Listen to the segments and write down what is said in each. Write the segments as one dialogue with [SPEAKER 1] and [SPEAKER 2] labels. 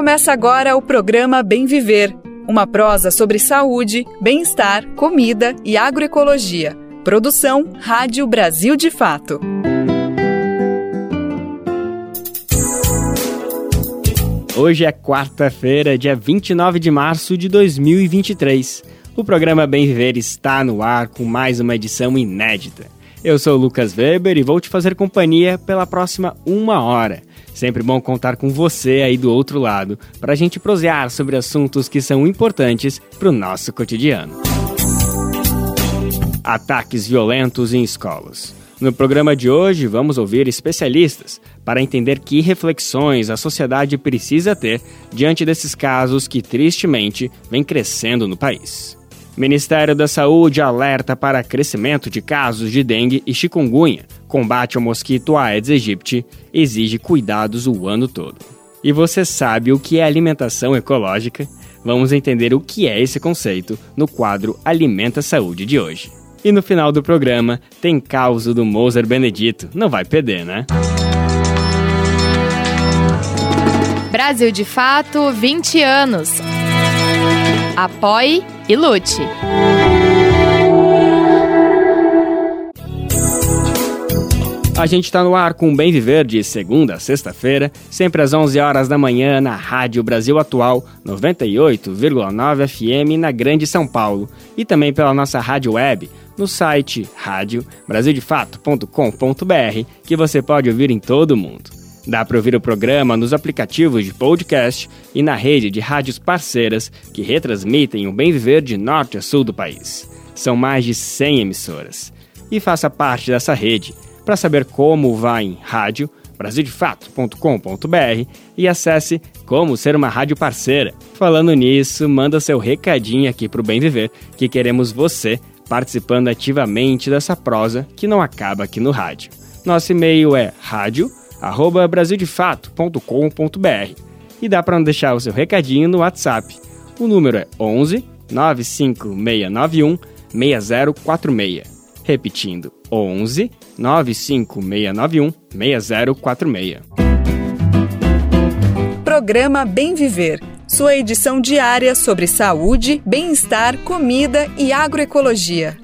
[SPEAKER 1] Começa agora o programa Bem Viver, uma prosa sobre saúde, bem-estar, comida e agroecologia. Produção Rádio Brasil de Fato.
[SPEAKER 2] Hoje é quarta-feira, dia 29 de março de 2023. O programa Bem Viver está no ar com mais uma edição inédita. Eu sou o Lucas Weber e vou te fazer companhia pela próxima uma hora. Sempre bom contar com você aí do outro lado para a gente prosear sobre assuntos que são importantes para o nosso cotidiano. Ataques violentos em escolas. No programa de hoje, vamos ouvir especialistas para entender que reflexões a sociedade precisa ter diante desses casos que, tristemente, vem crescendo no país. Ministério da Saúde alerta para crescimento de casos de dengue e chikungunya. Combate ao mosquito Aedes aegypti exige cuidados o ano todo. E você sabe o que é alimentação ecológica? Vamos entender o que é esse conceito no quadro Alimenta Saúde de hoje. E no final do programa tem causa do Moser Benedito. Não vai perder, né?
[SPEAKER 3] Brasil de Fato 20 anos. Apoie e lute.
[SPEAKER 2] A gente está no ar com Bem Viver de segunda a sexta-feira, sempre às 11 horas da manhã na Rádio Brasil Atual 98,9 FM na Grande São Paulo e também pela nossa rádio web no site rádio brasildefato.com.br que você pode ouvir em todo o mundo. Dá para ouvir o programa nos aplicativos de podcast e na rede de rádios parceiras que retransmitem o bem viver de norte a sul do país. São mais de 100 emissoras. E faça parte dessa rede. Para saber como, vá em rádio brasildefato.com.br e acesse como ser uma rádio parceira. Falando nisso, manda seu recadinho aqui para o Bem Viver, que queremos você participando ativamente dessa prosa que não acaba aqui no rádio. Nosso e-mail é rádio@brasildefato.com.br e dá para deixar o seu recadinho no WhatsApp. O número é 11 95691 6046. Repetindo, 11 95691 6046.
[SPEAKER 1] Programa Bem Viver sua edição diária sobre saúde, bem-estar, comida e agroecologia.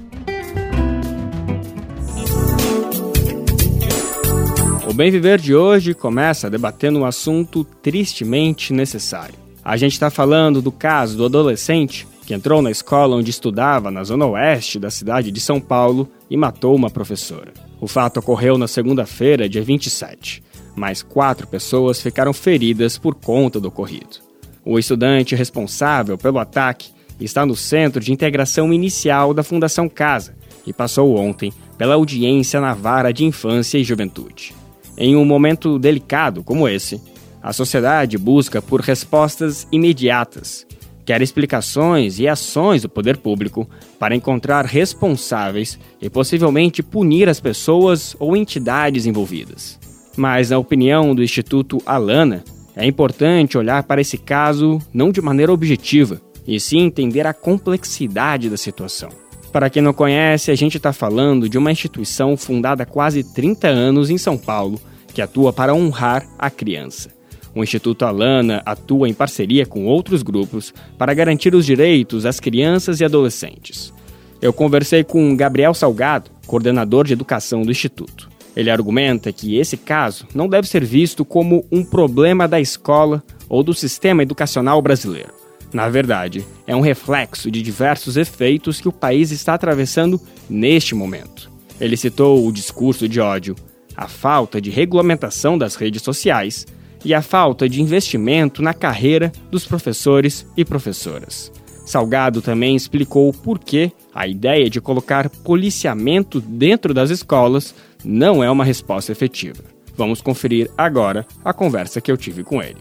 [SPEAKER 2] O Bem Viver de hoje começa debatendo um assunto tristemente necessário. A gente está falando do caso do adolescente que entrou na escola onde estudava na zona oeste da cidade de São Paulo e matou uma professora. O fato ocorreu na segunda-feira, dia 27. Mais quatro pessoas ficaram feridas por conta do ocorrido. O estudante responsável pelo ataque está no Centro de Integração Inicial da Fundação Casa e passou ontem pela audiência na Vara de Infância e Juventude. Em um momento delicado como esse, a sociedade busca por respostas imediatas, quer explicações e ações do poder público para encontrar responsáveis e possivelmente punir as pessoas ou entidades envolvidas. Mas, na opinião do Instituto Alana, é importante olhar para esse caso não de maneira objetiva, e sim entender a complexidade da situação. Para quem não conhece, a gente está falando de uma instituição fundada há quase 30 anos em São Paulo, que atua para honrar a criança. O Instituto Alana atua em parceria com outros grupos para garantir os direitos das crianças e adolescentes. Eu conversei com Gabriel Salgado, coordenador de educação do Instituto. Ele argumenta que esse caso não deve ser visto como um problema da escola ou do sistema educacional brasileiro. Na verdade, é um reflexo de diversos efeitos que o país está atravessando neste momento. Ele citou o discurso de ódio, a falta de regulamentação das redes sociais e a falta de investimento na carreira dos professores e professoras. Salgado também explicou por que a ideia de colocar policiamento dentro das escolas não é uma resposta efetiva. Vamos conferir agora a conversa que eu tive com ele.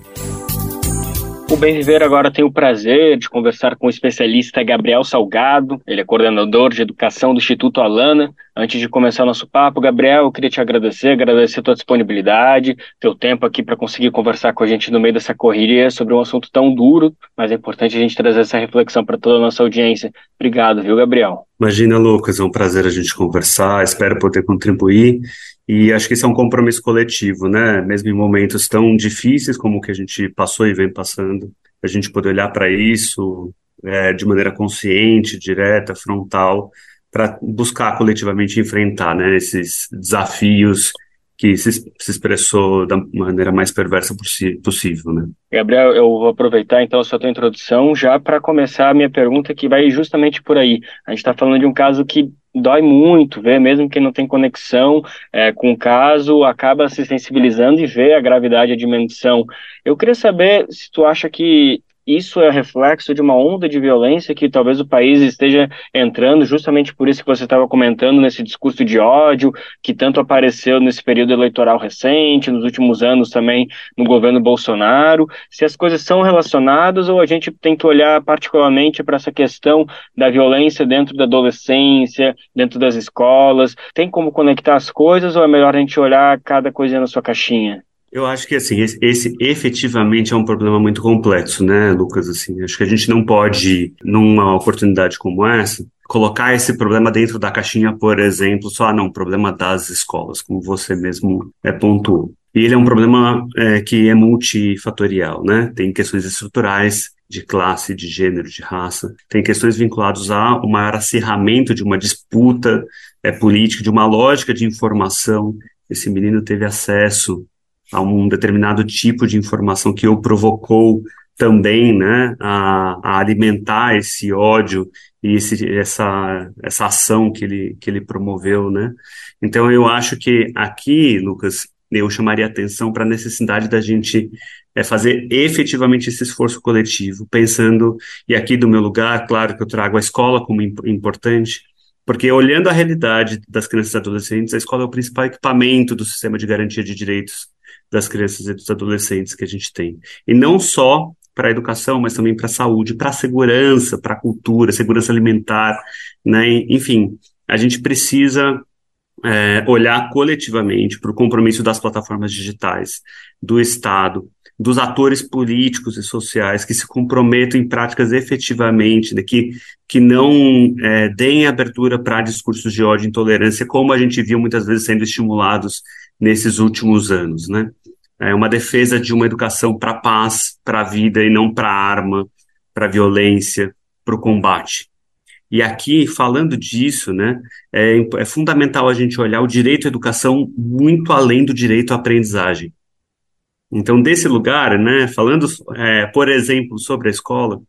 [SPEAKER 2] O Bem Viver agora tem o prazer de conversar com o especialista Gabriel Salgado, ele é coordenador de educação do Instituto Alana. Antes de começar nosso papo, Gabriel, eu queria te agradecer, agradecer a tua disponibilidade, teu tempo aqui para conseguir conversar com a gente no meio dessa correria sobre um assunto tão duro, mas é importante a gente trazer essa reflexão para toda a nossa audiência. Obrigado, viu, Gabriel?
[SPEAKER 4] Imagina, Lucas, é um prazer a gente conversar, espero poder contribuir E acho que esse é um compromisso coletivo, né? Mesmo em momentos tão difíceis como o que a gente passou e vem passando, a gente poder olhar para isso é, de maneira consciente, direta, frontal, para buscar coletivamente enfrentar né, esses desafios que se, se, expressou da maneira mais perversa possível, né?
[SPEAKER 5] Gabriel, eu vou aproveitar então a sua tua introdução já para começar a minha pergunta que vai justamente por aí. A gente está falando de um caso que dói muito ver, mesmo quem não tem conexão é, com o caso, acaba se sensibilizando e vê a gravidade a dimensão. Eu queria saber se tu acha que isso é reflexo de uma onda de violência que talvez o país esteja entrando, justamente por isso que você estava comentando nesse discurso de ódio que tanto apareceu nesse período eleitoral recente, nos últimos anos também no governo Bolsonaro. Se as coisas são relacionadas ou a gente tem que olhar particularmente para essa questão da violência dentro da adolescência, dentro das escolas? Tem como conectar as coisas ou é melhor a gente olhar cada coisa na sua caixinha?
[SPEAKER 4] Eu acho que assim, esse, esse, efetivamente é um problema muito complexo, né, Lucas? Assim, acho que a gente não pode, numa oportunidade como essa, colocar esse problema dentro da caixinha, por exemplo, só, ah, não, problema das escolas, como você mesmo é, pontuou. E ele é um problema é, que é multifatorial, né? Tem questões estruturais de classe, de gênero, de raça, tem questões vinculadas a um maior acirramento de uma disputa é, política, de uma lógica de informação. Esse menino teve acesso a um determinado tipo de informação que o provocou também, né, a, a alimentar esse ódio e esse, essa, essa ação que ele, que ele promoveu, né. Então eu acho que aqui, Lucas, eu chamaria atenção para a necessidade da gente é fazer efetivamente esse esforço coletivo, pensando, e aqui do meu lugar, claro que eu trago a escola como importante, porque olhando a realidade das crianças e adolescentes, a escola é o principal equipamento do sistema de garantia de direitos das crianças e dos adolescentes que a gente tem. E não só para a educação, mas também para a saúde, para a segurança, para a cultura, segurança alimentar, né? Enfim, a gente precisa é, olhar coletivamente para o compromisso das plataformas digitais, do Estado, dos atores políticos e sociais que se comprometam em práticas efetivamente, né, que, que não é, deem abertura para discursos de ódio e intolerância, como a gente viu muitas vezes sendo estimulados nesses últimos anos, né? É uma defesa de uma educação para paz, para a vida e não para a arma, para a violência, para o combate. E aqui, falando disso, né, é, é, fundamental a gente olhar o direito à educação muito além do direito à aprendizagem. Então, desse lugar, né, falando, é, por exemplo, sobre a escola,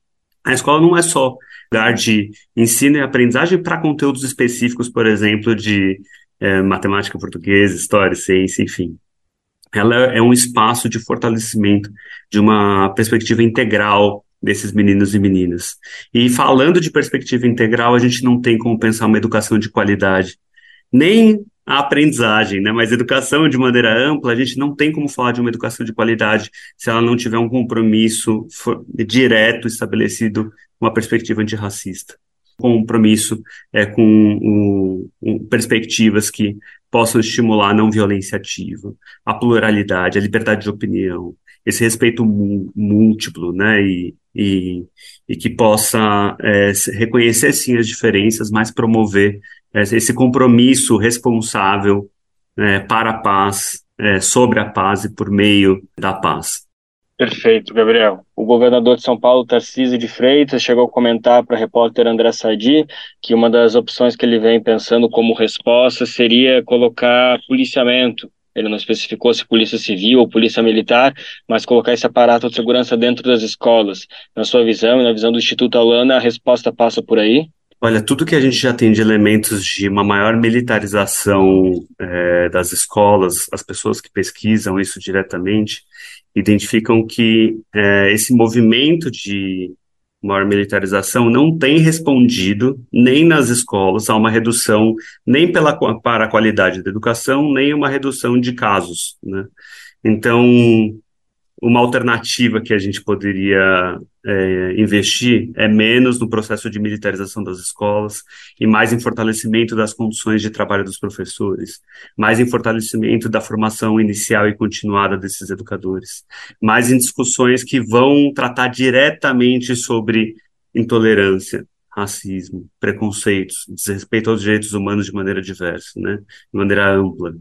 [SPEAKER 4] a escola não é só lugar de ensino e aprendizagem para conteúdos específicos, por exemplo, de é, matemática, português, história, ciência, enfim. Ela é um espaço de fortalecimento de uma perspectiva integral desses meninos e meninas. E falando de perspectiva integral, a gente não tem como pensar uma educação de qualidade, nem a aprendizagem, né? Mas educação de maneira ampla, a gente não tem como falar de uma educação de qualidade se ela não tiver um compromisso direto estabelecido, uma perspectiva antirracista compromisso é, com perspectivas que possam estimular a não violência ativa, a pluralidade, a liberdade de opinião, esse respeito múltiplo, né, e, e, e que possa é, reconhecer sim as diferenças, mas promover é, esse compromisso responsável é, para a paz, é, sobre a paz e por meio da paz.
[SPEAKER 5] Perfeito, Gabriel. O governador de São Paulo, Tarcísio de Freitas, chegou a comentar para o repórter André Sadi que uma das opções que ele vem pensando como resposta seria colocar policiamento. Ele não especificou se polícia civil ou polícia militar, mas colocar esse aparato de segurança dentro das escolas. Na sua visão e na visão do Instituto Alana, a resposta passa por aí?
[SPEAKER 4] Olha, tudo que a gente já tem de elementos de uma maior militarização é, das escolas, as pessoas que pesquisam isso diretamente, identificam que é, esse movimento de maior militarização não tem respondido nem nas escolas a uma redução nem pela para a qualidade da educação nem uma redução de casos, né? Então uma alternativa que a gente poderia é, investir é menos no processo de militarização das escolas e mais em fortalecimento das condições de trabalho dos professores, mais em fortalecimento da formação inicial e continuada desses educadores, mais em discussões que vão tratar diretamente sobre intolerância, racismo, preconceitos, desrespeito aos direitos humanos de maneira diversa, né, de maneira ampla.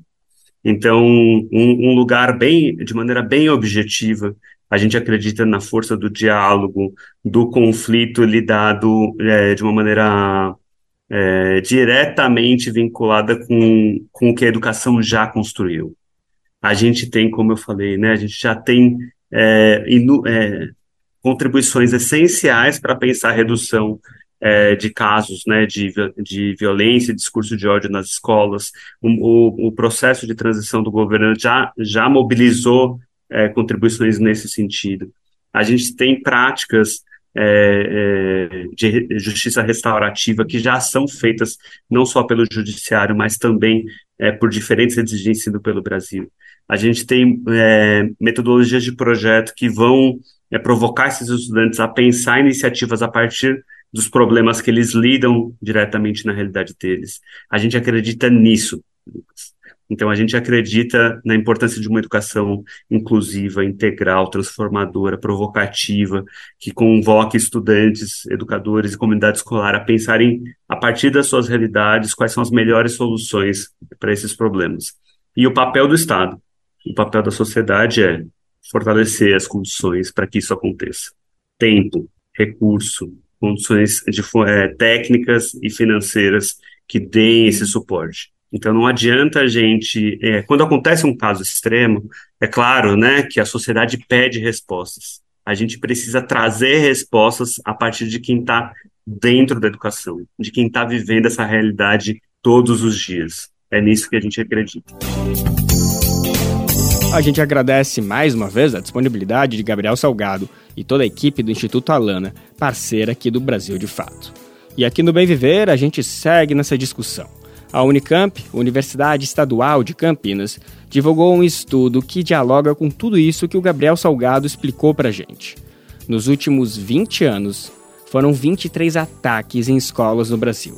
[SPEAKER 4] Então, um, um lugar bem, de maneira bem objetiva, a gente acredita na força do diálogo, do conflito lidado é, de uma maneira é, diretamente vinculada com, com o que a educação já construiu. A gente tem, como eu falei, né, a gente já tem é, inu, é, contribuições essenciais para pensar a redução é, de casos né, de, de violência e discurso de ódio nas escolas. O, o, o, processo de transição do governo já, já mobilizou é, contribuições nesse sentido. A gente tem práticas é, é, de justiça restaurativa que já são feitas não só pelo judiciário, mas também é, por diferentes de ensino pelo Brasil. A gente tem é, metodologias de projeto que vão é, provocar esses estudantes a pensar iniciativas a partir dos problemas que eles lidam diretamente na realidade deles. A gente acredita nisso. Então, a gente acredita na importância de uma educação inclusiva, integral, transformadora, provocativa, que convoque estudantes, educadores e comunidade escolar a pensarem, a partir das suas realidades, quais são as melhores soluções para esses problemas. E o papel do Estado, o papel da sociedade é fortalecer as condições para que isso aconteça. Tempo, recurso, condições de, é, técnicas e financeiras que deem esse suporte. Então não adianta a gente, é, quando acontece um caso extremo, é claro, né, que a sociedade pede respostas. A gente precisa trazer respostas a partir de quem está dentro da educação, de quem está vivendo essa realidade todos os dias. É nisso que a gente acredita.
[SPEAKER 2] A gente agradece mais uma vez a disponibilidade de Gabriel Salgado e toda a equipe do Instituto Alana, parceira aqui do Brasil de Fato. E aqui no Bem Viver a gente segue nessa discussão. A Unicamp, Universidade Estadual de Campinas, divulgou um estudo que dialoga com tudo isso que o Gabriel Salgado explicou para gente. Nos últimos 20 anos, foram 23 ataques em escolas no Brasil.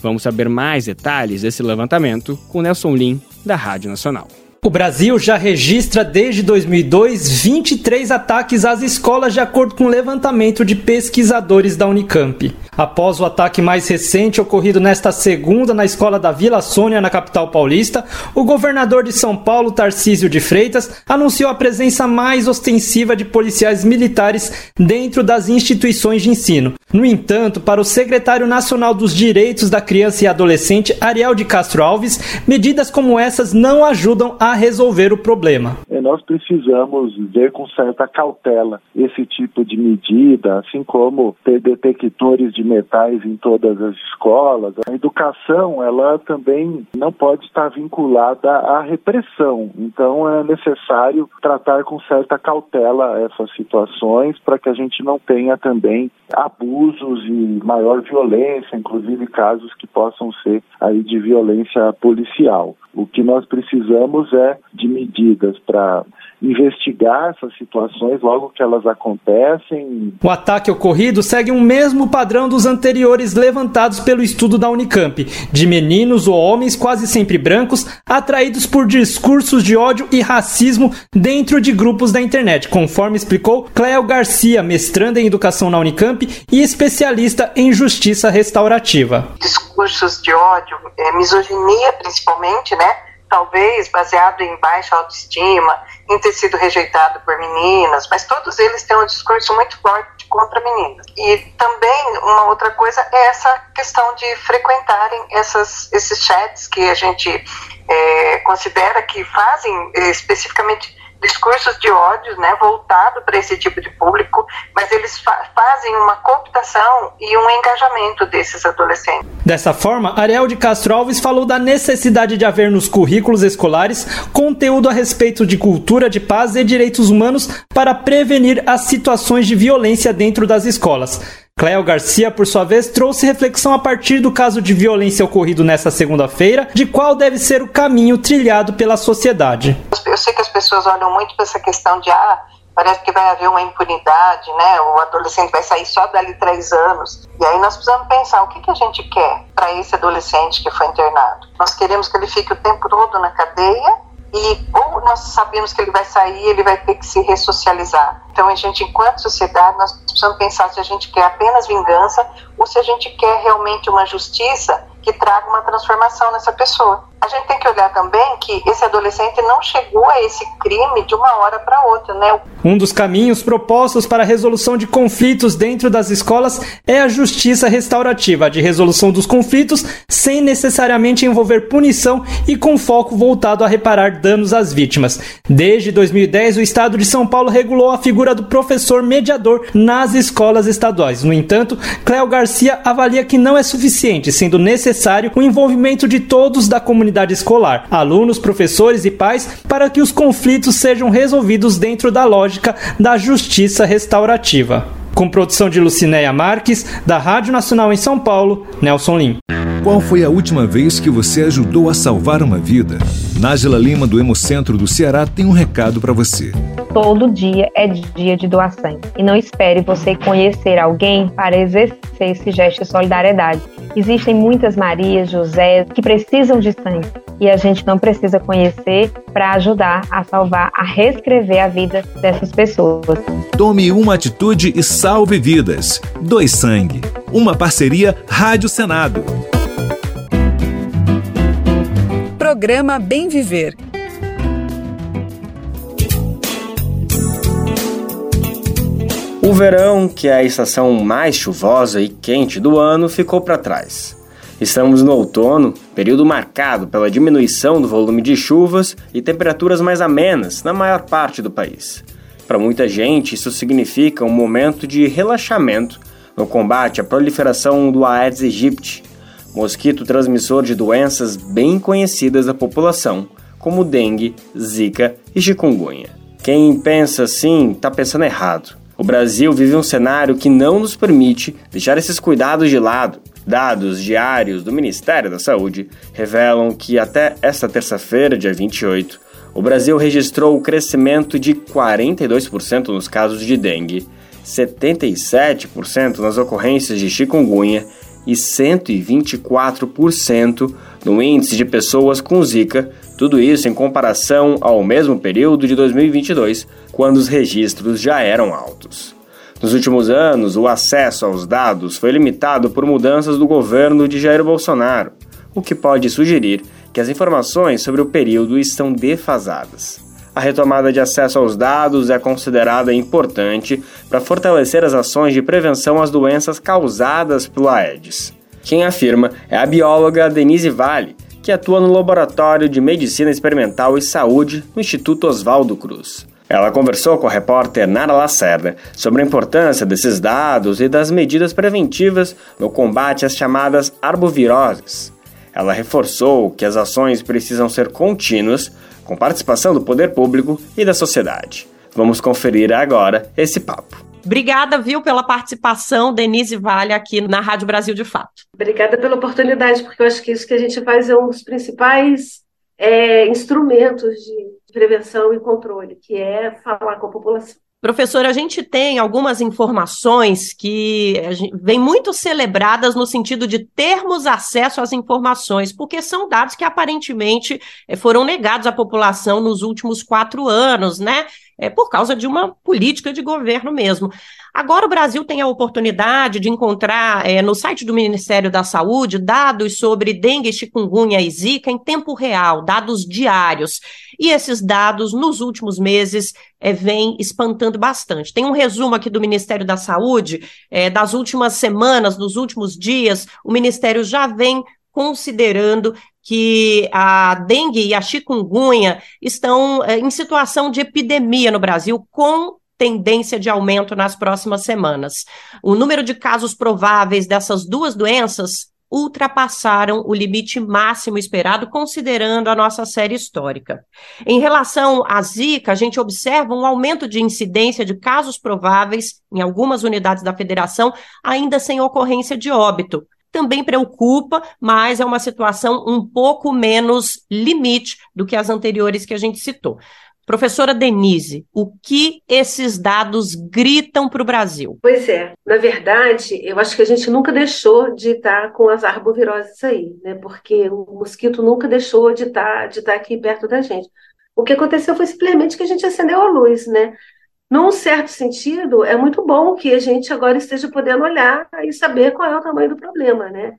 [SPEAKER 2] Vamos saber mais detalhes desse levantamento com Nelson Lim, da Rádio Nacional.
[SPEAKER 6] O Brasil já registra desde 2002 23 ataques às escolas, de acordo com o levantamento de pesquisadores da Unicamp. Após o ataque mais recente ocorrido nesta segunda na escola da Vila Sônia, na capital paulista, o governador de São Paulo, Tarcísio de Freitas, anunciou a presença mais ostensiva de policiais militares dentro das instituições de ensino. No entanto, para o secretário nacional dos Direitos da Criança e Adolescente, Ariel de Castro Alves, medidas como essas não ajudam a resolver o problema.
[SPEAKER 7] É, nós precisamos ver com certa cautela esse tipo de medida, assim como ter detectores de metais em todas as escolas. A educação, ela também não pode estar vinculada à repressão. Então, é necessário tratar com certa cautela essas situações para que a gente não tenha também abusos e maior violência, inclusive casos que possam ser aí de violência policial. O que nós precisamos é de medidas para investigar essas situações logo que elas acontecem.
[SPEAKER 6] O ataque ocorrido segue o mesmo padrão dos anteriores levantados pelo estudo da Unicamp, de meninos ou homens quase sempre brancos atraídos por discursos de ódio e racismo dentro de grupos da internet, conforme explicou Cleo Garcia, mestranda em educação na Unicamp e especialista em justiça restaurativa.
[SPEAKER 8] Discursos de ódio, é, misoginia principalmente, né? Talvez baseado em baixa autoestima, em ter sido rejeitado por meninas, mas todos eles têm um discurso muito forte contra meninas. E também uma outra coisa é essa questão de frequentarem essas, esses chats que a gente é, considera que fazem é, especificamente discursos de ódio, né, voltado para esse tipo de público, mas eles fa fazem uma cooptação e um engajamento desses adolescentes.
[SPEAKER 6] Dessa forma, Ariel de Castro Alves falou da necessidade de haver nos currículos escolares conteúdo a respeito de cultura de paz e direitos humanos para prevenir as situações de violência dentro das escolas. Cléo Garcia, por sua vez, trouxe reflexão a partir do caso de violência ocorrido nesta segunda-feira, de qual deve ser o caminho trilhado pela sociedade.
[SPEAKER 8] Eu sei que as pessoas olham muito para essa questão de ah, parece que vai haver uma impunidade, né? O adolescente vai sair só dali três anos. E aí nós precisamos pensar o que, que a gente quer para esse adolescente que foi internado. Nós queremos que ele fique o tempo todo na cadeia e ou nós sabemos que ele vai sair, ele vai ter que se ressocializar. Então a gente, enquanto sociedade, nós precisamos pensar se a gente quer apenas vingança ou se a gente quer realmente uma justiça que traga uma transformação nessa pessoa. A gente tem que olhar também que esse adolescente não chegou a esse crime de uma hora para outra, né?
[SPEAKER 6] Um dos caminhos propostos para a resolução de conflitos dentro das escolas é a justiça restaurativa, de resolução dos conflitos sem necessariamente envolver punição e com foco voltado a reparar danos às vítimas. Desde 2010, o Estado de São Paulo regulou a figura do professor mediador nas escolas estaduais. No entanto, Cléo Garcia avalia que não é suficiente, sendo necessário o envolvimento de todos da comunidade comunidade escolar, alunos, professores e pais, para que os conflitos sejam resolvidos dentro da lógica da justiça restaurativa. Com produção de Lucinéia Marques, da Rádio Nacional em São Paulo, Nelson Lim.
[SPEAKER 9] Qual foi a última vez que você ajudou a salvar uma vida? Nájila Lima, do Hemocentro do Ceará, tem um recado para você.
[SPEAKER 10] Todo dia é dia de doar sangue. E não espere você conhecer alguém para exercer esse gesto de solidariedade. Existem muitas Marias, José, que precisam de sangue. E a gente não precisa conhecer para ajudar a salvar, a reescrever a vida dessas pessoas.
[SPEAKER 9] Tome uma atitude e salve vidas. Doe sangue. Uma parceria Rádio Senado.
[SPEAKER 1] Programa Bem Viver.
[SPEAKER 2] O verão, que é a estação mais chuvosa e quente do ano, ficou para trás. Estamos no outono, período marcado pela diminuição do volume de chuvas e temperaturas mais amenas na maior parte do país. Para muita gente, isso significa um momento de relaxamento no combate à proliferação do Aedes aegypti, mosquito transmissor de doenças bem conhecidas da população, como dengue, zika e chikungunya. Quem pensa assim está pensando errado. O Brasil vive um cenário que não nos permite deixar esses cuidados de lado. Dados diários do Ministério da Saúde revelam que até esta terça-feira, dia 28, o Brasil registrou o crescimento de 42% nos casos de dengue, 77% nas ocorrências de chikungunya e 124% no índice de pessoas com Zika, tudo isso em comparação ao mesmo período de 2022, quando os registros já eram altos. Nos últimos anos, o acesso aos dados foi limitado por mudanças do governo de Jair Bolsonaro, o que pode sugerir que as informações sobre o período estão defasadas. A retomada de acesso aos dados é considerada importante para fortalecer as ações de prevenção às doenças causadas pelo Aedes. Quem afirma é a bióloga Denise Vale, que atua no Laboratório de Medicina Experimental e Saúde no Instituto Oswaldo Cruz. Ela conversou com a repórter Nara Lacerda sobre a importância desses dados e das medidas preventivas no combate às chamadas arboviroses. Ela reforçou que as ações precisam ser contínuas, com participação do poder público e da sociedade. Vamos conferir agora esse papo.
[SPEAKER 11] Obrigada, viu, pela participação, Denise Vale, aqui na Rádio Brasil de Fato.
[SPEAKER 12] Obrigada pela oportunidade, porque eu acho que isso que a gente faz é um dos principais é, instrumentos de prevenção e controle, que é falar com a população.
[SPEAKER 11] Professor, a gente tem algumas informações que vêm muito celebradas no sentido de termos acesso às informações, porque são dados que aparentemente eh, foram negados à população nos últimos quatro anos, né? É por causa de uma política de governo mesmo. Agora o Brasil tem a oportunidade de encontrar é, no site do Ministério da Saúde dados sobre dengue, chikungunya e zika em tempo real, dados diários. E esses dados, nos últimos meses, é, vêm espantando bastante. Tem um resumo aqui do Ministério da Saúde, é, das últimas semanas, dos últimos dias, o Ministério já vem considerando que a dengue e a chikungunya estão é, em situação de epidemia no Brasil, com tendência de aumento nas próximas semanas. O número de casos prováveis dessas duas doenças ultrapassaram o limite máximo esperado, considerando a nossa série histórica. Em relação à Zika, a gente observa um aumento de incidência de casos prováveis em algumas unidades da federação, ainda sem ocorrência de óbito. Também preocupa, mas é uma situação um pouco menos limite do que as anteriores que a gente citou. Professora Denise, o que esses dados gritam para o Brasil?
[SPEAKER 12] Pois é, na verdade, eu acho que a gente nunca deixou de estar com as arboviroses aí, né? Porque o mosquito nunca deixou de estar, de estar aqui perto da gente. O que aconteceu foi simplesmente que a gente acendeu a luz, né? Num certo sentido, é muito bom que a gente agora esteja podendo olhar e saber qual é o tamanho do problema, né?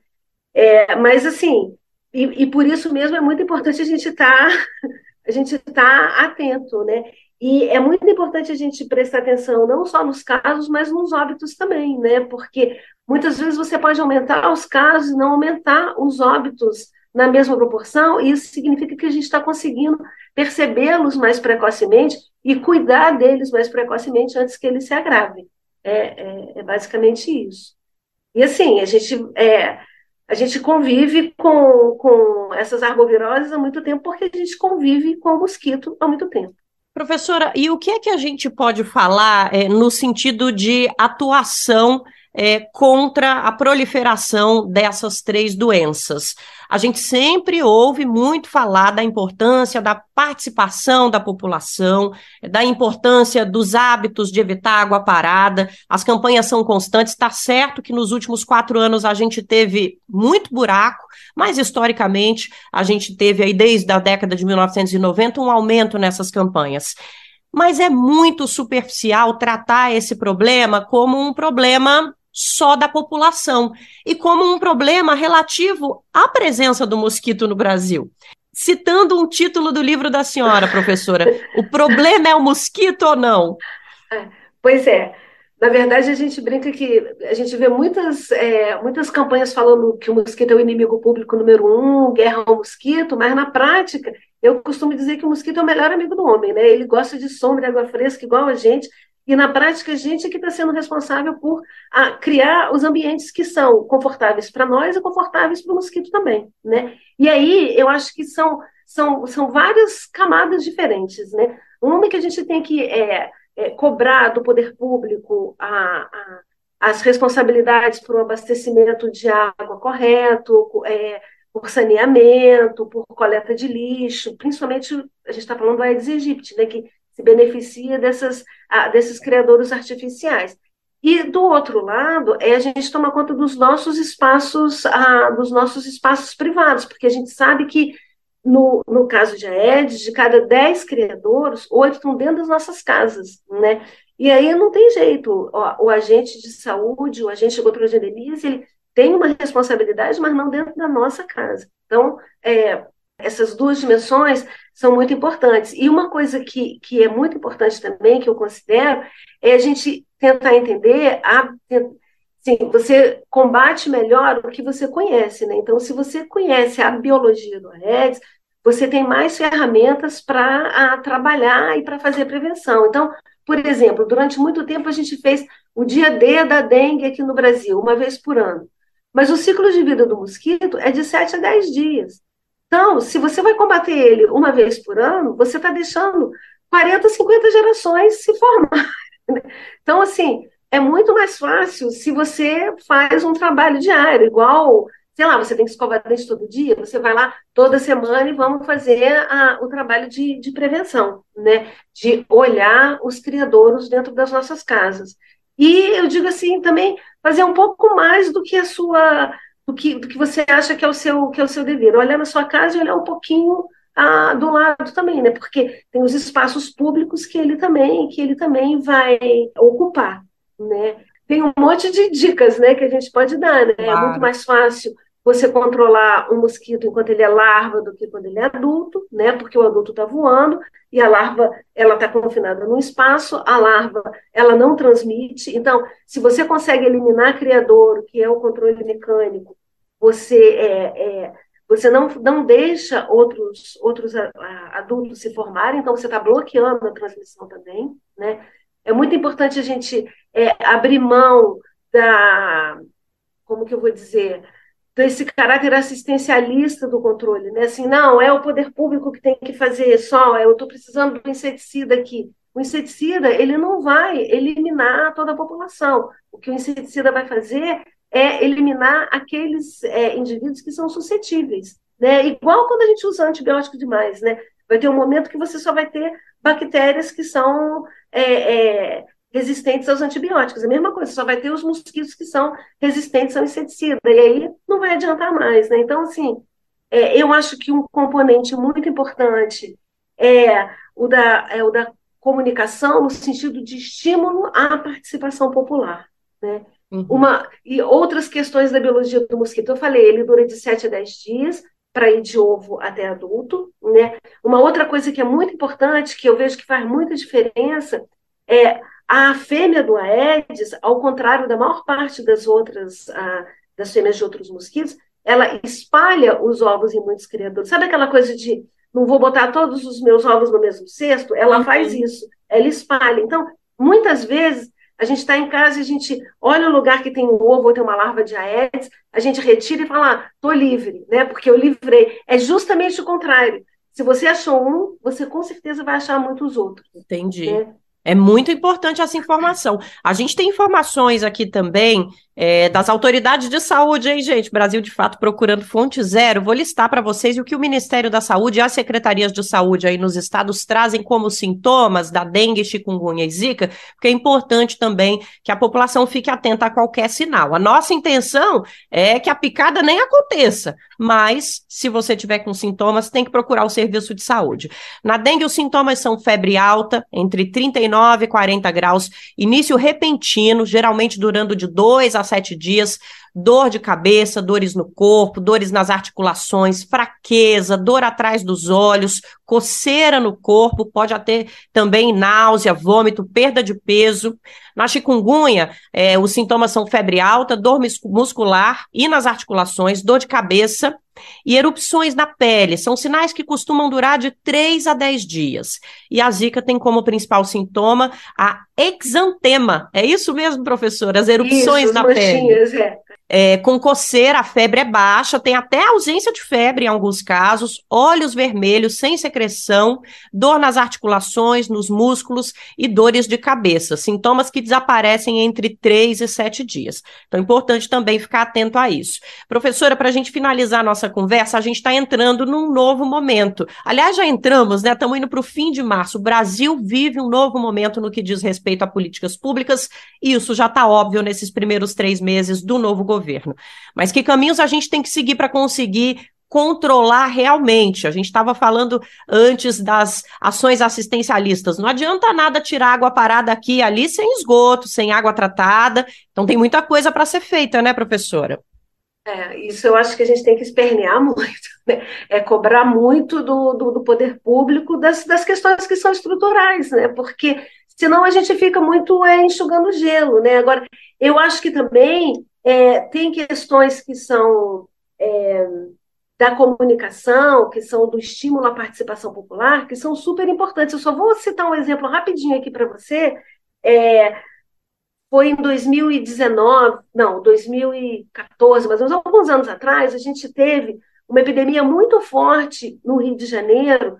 [SPEAKER 12] É, mas, assim, e, e, por isso mesmo é muito importante a gente estar tá, a gente tá atento, né? E é muito importante a gente prestar atenção não só nos casos, mas nos óbitos também, né? Porque muitas vezes você pode aumentar os casos e não aumentar os óbitos na mesma proporção, e isso significa que a gente está conseguindo percebê-los mais precocemente e cuidar deles mais precocemente antes que eles se agravem. É, é, é basicamente isso. E assim, a gente, é, a gente convive com, com essas arboviroses há muito tempo, porque a gente convive com o mosquito há muito tempo.
[SPEAKER 11] Professora, e o que é que a gente pode falar é, no sentido de atuação é, contra a proliferação dessas três doenças. A gente sempre ouve muito falar da importância da participação da população, da importância dos hábitos de evitar água parada. As campanhas são constantes. Está certo que nos últimos quatro anos a gente teve muito buraco, mas historicamente a gente teve aí desde a década de 1990 um aumento nessas campanhas mas é muito superficial tratar esse problema como um problema só da população e como um problema relativo à presença do mosquito no Brasil. Citando um título do livro da senhora, professora, o problema é o mosquito ou não?
[SPEAKER 12] É, pois é. Na verdade, a gente brinca que a gente vê muitas, é, muitas campanhas falando que o mosquito é o inimigo público número um, guerra ao mosquito, mas na prática, eu costumo dizer que o mosquito é o melhor amigo do homem, né? Ele gosta de sombra e água fresca igual a gente, e na prática, a gente é que está sendo responsável por a, criar os ambientes que são confortáveis para nós e confortáveis para o mosquito também, né? E aí eu acho que são, são, são várias camadas diferentes, né? Uma que a gente tem que é, é, cobrar do poder público a, a, as responsabilidades por um abastecimento de água correto, é, por saneamento, por coleta de lixo, principalmente a gente está falando do Aedes aegypti, né, que se beneficia dessas, desses criadores artificiais. E do outro lado, é a gente tomar conta dos nossos espaços, dos nossos espaços privados, porque a gente sabe que no, no caso de Aedes, de cada 10 criadores, oito estão dentro das nossas casas, né? E aí não tem jeito, o, o agente de saúde, o agente de endemias, ele tem uma responsabilidade, mas não dentro da nossa casa. Então, é, essas duas dimensões são muito importantes. E uma coisa que, que é muito importante também, que eu considero, é a gente tentar entender, a, sim, você combate melhor o que você conhece, né? Então, se você conhece a biologia do Aedes, você tem mais ferramentas para trabalhar e para fazer prevenção. Então, por exemplo, durante muito tempo a gente fez o dia D da dengue aqui no Brasil, uma vez por ano. Mas o ciclo de vida do mosquito é de 7 a 10 dias. Então, se você vai combater ele uma vez por ano, você está deixando 40, 50 gerações se formarem. Né? Então, assim, é muito mais fácil se você faz um trabalho diário, igual, sei lá, você tem que escovar dente todo dia, você vai lá toda semana e vamos fazer a, o trabalho de, de prevenção, né? De olhar os criadouros dentro das nossas casas. E eu digo assim, também fazer um pouco mais do que a sua do que, do que você acha que é o seu que é o seu dever. Olhar na sua casa e olhar um pouquinho ah, do lado também, né? Porque tem os espaços públicos que ele também que ele também vai ocupar, né? Tem um monte de dicas, né, que a gente pode dar, né? Claro. É muito mais fácil você controlar um mosquito enquanto ele é larva do que quando ele é adulto, né? Porque o adulto está voando e a larva ela está confinada num espaço, a larva ela não transmite. Então, se você consegue eliminar criador, que é o controle mecânico, você é, é você não, não deixa outros outros adultos se formarem, então você está bloqueando a transmissão também, né? É muito importante a gente é, abrir mão da como que eu vou dizer desse caráter assistencialista do controle, né? Assim, não, é o poder público que tem que fazer só, eu estou precisando do inseticida aqui. O inseticida, ele não vai eliminar toda a população. O que o inseticida vai fazer é eliminar aqueles é, indivíduos que são suscetíveis, né? Igual quando a gente usa antibiótico demais, né? Vai ter um momento que você só vai ter bactérias que são é, é, resistentes aos antibióticos. A mesma coisa, só vai ter os mosquitos que são resistentes ao inseticida, e aí não vai adiantar mais, né? Então, assim, é, eu acho que um componente muito importante é o da, é o da comunicação no sentido de estímulo à participação popular, né? Uhum. Uma, e outras questões da biologia do mosquito, eu falei, ele dura de 7 a 10 dias, para ir de ovo até adulto, né? Uma outra coisa que é muito importante, que eu vejo que faz muita diferença, é a fêmea do Aedes, ao contrário da maior parte das outras, ah, das fêmeas de outros mosquitos, ela espalha os ovos em muitos criadores. Sabe aquela coisa de não vou botar todos os meus ovos no mesmo cesto? Ela uhum. faz isso, ela espalha. Então, muitas vezes, a gente está em casa e a gente olha o lugar que tem um ovo ou tem uma larva de Aedes, a gente retira e fala, ah, tô livre, né? Porque eu livrei. É justamente o contrário. Se você achou um, você com certeza vai achar muitos outros.
[SPEAKER 11] Entendi. Né? É muito importante essa informação. A gente tem informações aqui também é, das autoridades de saúde, hein, gente? Brasil, de fato, procurando fonte zero. Vou listar para vocês o que o Ministério da Saúde e as secretarias de saúde aí nos estados trazem como sintomas da dengue, chikungunya e zika, porque é importante também que a população fique atenta a qualquer sinal. A nossa intenção é que a picada nem aconteça, mas se você tiver com sintomas, tem que procurar o serviço de saúde. Na dengue, os sintomas são febre alta, entre 39 e 40 graus, início repentino, geralmente durando de 2 a sete dias, dor de cabeça, dores no corpo, dores nas articulações, fraqueza, dor atrás dos olhos, coceira no corpo, pode ter também náusea, vômito, perda de peso. Na chikungunya, é, os sintomas são febre alta, dor muscular e nas articulações, dor de cabeça e erupções na pele. São sinais que costumam durar de 3 a 10 dias. E a zika tem como principal sintoma a exantema. É isso mesmo, professor? As erupções isso, na pele. É. É, com coceira, a febre é baixa, tem até ausência de febre em alguns casos, olhos vermelhos, sem secreção, dor nas articulações, nos músculos e dores de cabeça, sintomas que desaparecem entre 3 e 7 dias. Então, é importante também ficar atento a isso. Professora, para a gente finalizar nossa conversa, a gente está entrando num novo momento. Aliás, já entramos, né? Estamos indo para o fim de março. O Brasil vive um novo momento no que diz respeito a políticas públicas, e isso já está óbvio nesses primeiros três meses do novo governo governo. Mas que caminhos a gente tem que seguir para conseguir controlar realmente. A gente estava falando antes das ações assistencialistas. Não adianta nada tirar água parada aqui e ali sem esgoto, sem água tratada. Então tem muita coisa para ser feita, né, professora?
[SPEAKER 12] É, isso eu acho que a gente tem que espernear muito, né? É cobrar muito do, do, do poder público das, das questões que são estruturais, né? Porque senão a gente fica muito é, enxugando gelo, né? Agora, eu acho que também é, tem questões que são é, da comunicação, que são do estímulo à participação popular, que são super importantes. Eu só vou citar um exemplo rapidinho aqui para você. É, foi em 2019, não, 2014, mas alguns anos atrás, a gente teve uma epidemia muito forte no Rio de Janeiro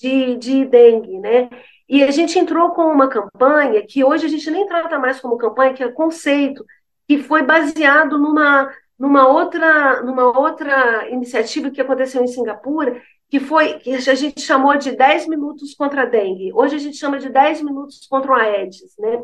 [SPEAKER 12] de, de dengue, né? E a gente entrou com uma campanha que hoje a gente nem trata mais como campanha, que é conceito, que foi baseado numa, numa, outra, numa outra iniciativa que aconteceu em Singapura, que foi que a gente chamou de 10 minutos contra a dengue. Hoje a gente chama de 10 minutos contra o Aedes, né?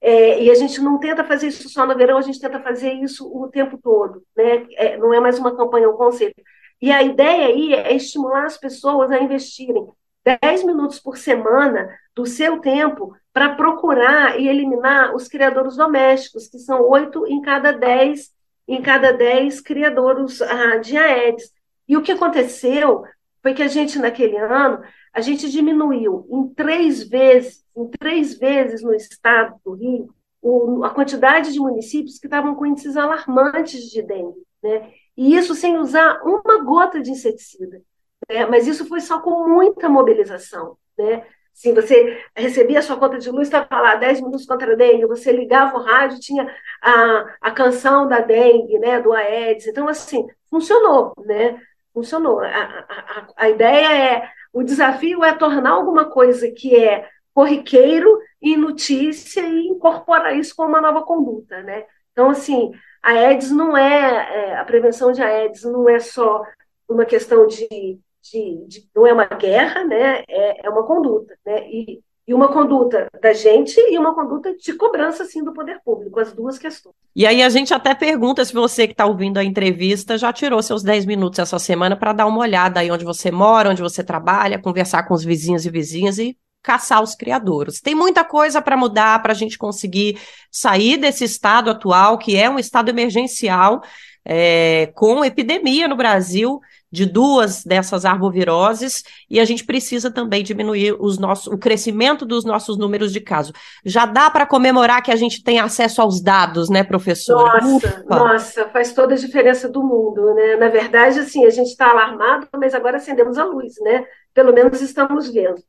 [SPEAKER 12] É, e a gente não tenta fazer isso só no verão, a gente tenta fazer isso o tempo todo, né? É, não é mais uma campanha, é um conceito. E a ideia aí é estimular as pessoas a investirem 10 minutos por semana do seu tempo para procurar e eliminar os criadores domésticos, que são oito em cada dez, em cada dez criadores ah, de Aedes. E o que aconteceu foi que a gente, naquele ano, a gente diminuiu em três vezes, em três vezes no estado do Rio, o, a quantidade de municípios que estavam com índices alarmantes de dengue, né? E isso sem usar uma gota de inseticida. Né? Mas isso foi só com muita mobilização, né? Sim, você recebia a sua conta de luz, estava lá 10 minutos contra a dengue, você ligava o rádio, tinha a, a canção da dengue, né, do Aedes. Então, assim, funcionou, né? Funcionou. A, a, a ideia é, o desafio é tornar alguma coisa que é corriqueiro e notícia e incorporar isso como uma nova conduta, né? Então, assim, a Aedes não é, é a prevenção de Aedes não é só uma questão de de, de, não é uma guerra, né? É, é uma conduta, né? E, e uma conduta da gente e uma conduta de cobrança, sim, do poder público, as duas questões.
[SPEAKER 11] E aí a gente até pergunta se você que está ouvindo a entrevista já tirou seus 10 minutos essa semana para dar uma olhada aí onde você mora, onde você trabalha, conversar com os vizinhos e vizinhas e caçar os criadores. Tem muita coisa para mudar para a gente conseguir sair desse estado atual, que é um estado emergencial, é, com epidemia no Brasil de duas dessas arboviroses e a gente precisa também diminuir os nossos, o crescimento dos nossos números de casos. Já dá para comemorar que a gente tem acesso aos dados, né, professora?
[SPEAKER 12] Nossa, Ufa. nossa, faz toda a diferença do mundo, né? Na verdade, assim, a gente está alarmado, mas agora acendemos a luz, né? Pelo menos estamos vendo.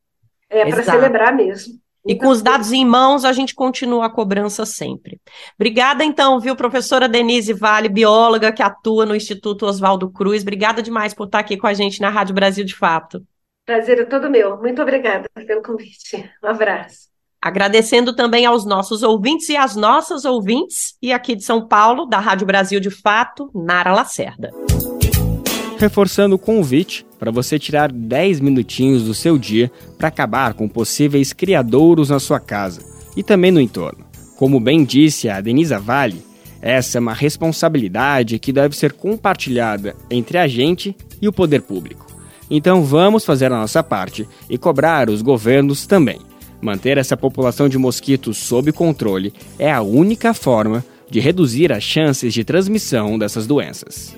[SPEAKER 12] É para celebrar mesmo.
[SPEAKER 11] E com os dados em mãos, a gente continua a cobrança sempre. Obrigada, então, viu, professora Denise Vale, bióloga que atua no Instituto Oswaldo Cruz. Obrigada demais por estar aqui com a gente na Rádio Brasil de Fato.
[SPEAKER 12] Prazer é todo meu. Muito obrigada pelo convite. Um abraço.
[SPEAKER 11] Agradecendo também aos nossos ouvintes e às nossas ouvintes, e aqui de São Paulo, da Rádio Brasil de Fato, Nara Lacerda
[SPEAKER 2] reforçando o convite para você tirar 10 minutinhos do seu dia para acabar com possíveis criadouros na sua casa e também no entorno. Como bem disse a Denisa Vale, essa é uma responsabilidade que deve ser compartilhada entre a gente e o poder público. Então vamos fazer a nossa parte e cobrar os governos também. Manter essa população de mosquitos sob controle é a única forma de reduzir as chances de transmissão dessas doenças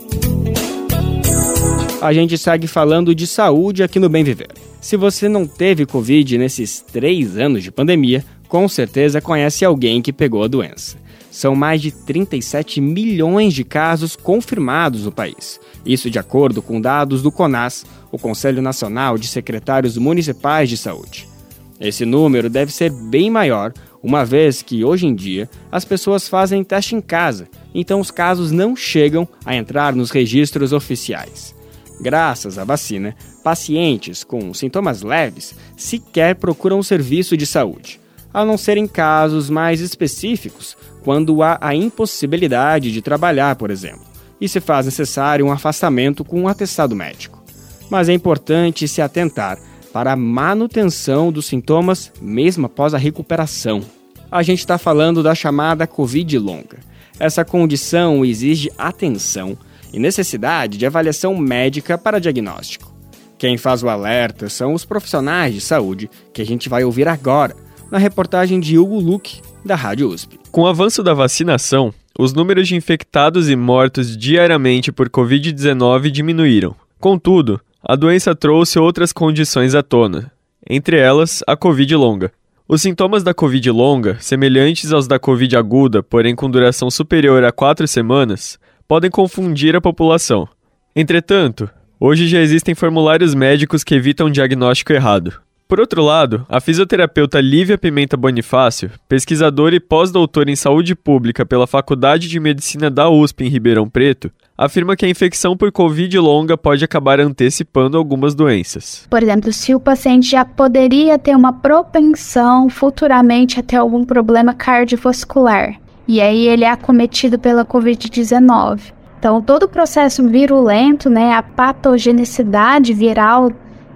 [SPEAKER 2] a gente segue falando de saúde aqui no Bem Viver. Se você não teve Covid nesses três anos de pandemia, com certeza conhece alguém que pegou a doença. São mais de 37 milhões de casos confirmados no país. Isso de acordo com dados do CONAS, o Conselho Nacional de Secretários Municipais de Saúde. Esse número deve ser bem maior, uma vez que hoje em dia as pessoas fazem teste em casa, então os casos não chegam a entrar nos registros oficiais. Graças à vacina, pacientes com sintomas leves sequer procuram um serviço de saúde, a não ser em casos mais específicos, quando há a impossibilidade de trabalhar, por exemplo, e se faz necessário um afastamento com um atestado médico. Mas é importante se atentar para a manutenção dos sintomas mesmo após a recuperação. A gente está falando da chamada Covid longa. Essa condição exige atenção e necessidade de avaliação médica para diagnóstico. Quem faz o alerta são os profissionais de saúde, que a gente vai ouvir agora, na reportagem de Hugo Luque, da Rádio USP.
[SPEAKER 13] Com o avanço da vacinação, os números de infectados e mortos diariamente por Covid-19 diminuíram. Contudo, a doença trouxe outras condições à tona, entre elas a Covid longa. Os sintomas da Covid longa, semelhantes aos da Covid aguda, porém com duração superior a quatro semanas, podem confundir a população. Entretanto, hoje já existem formulários médicos que evitam diagnóstico errado. Por outro lado, a fisioterapeuta Lívia Pimenta Bonifácio, pesquisadora e pós-doutora em saúde pública pela Faculdade de Medicina da USP em Ribeirão Preto, afirma que a infecção por Covid longa pode acabar antecipando algumas doenças.
[SPEAKER 14] Por exemplo, se o paciente já poderia ter uma propensão futuramente a ter algum problema cardiovascular, e aí ele é acometido pela Covid-19. Então, todo o processo virulento, né, a patogenicidade viral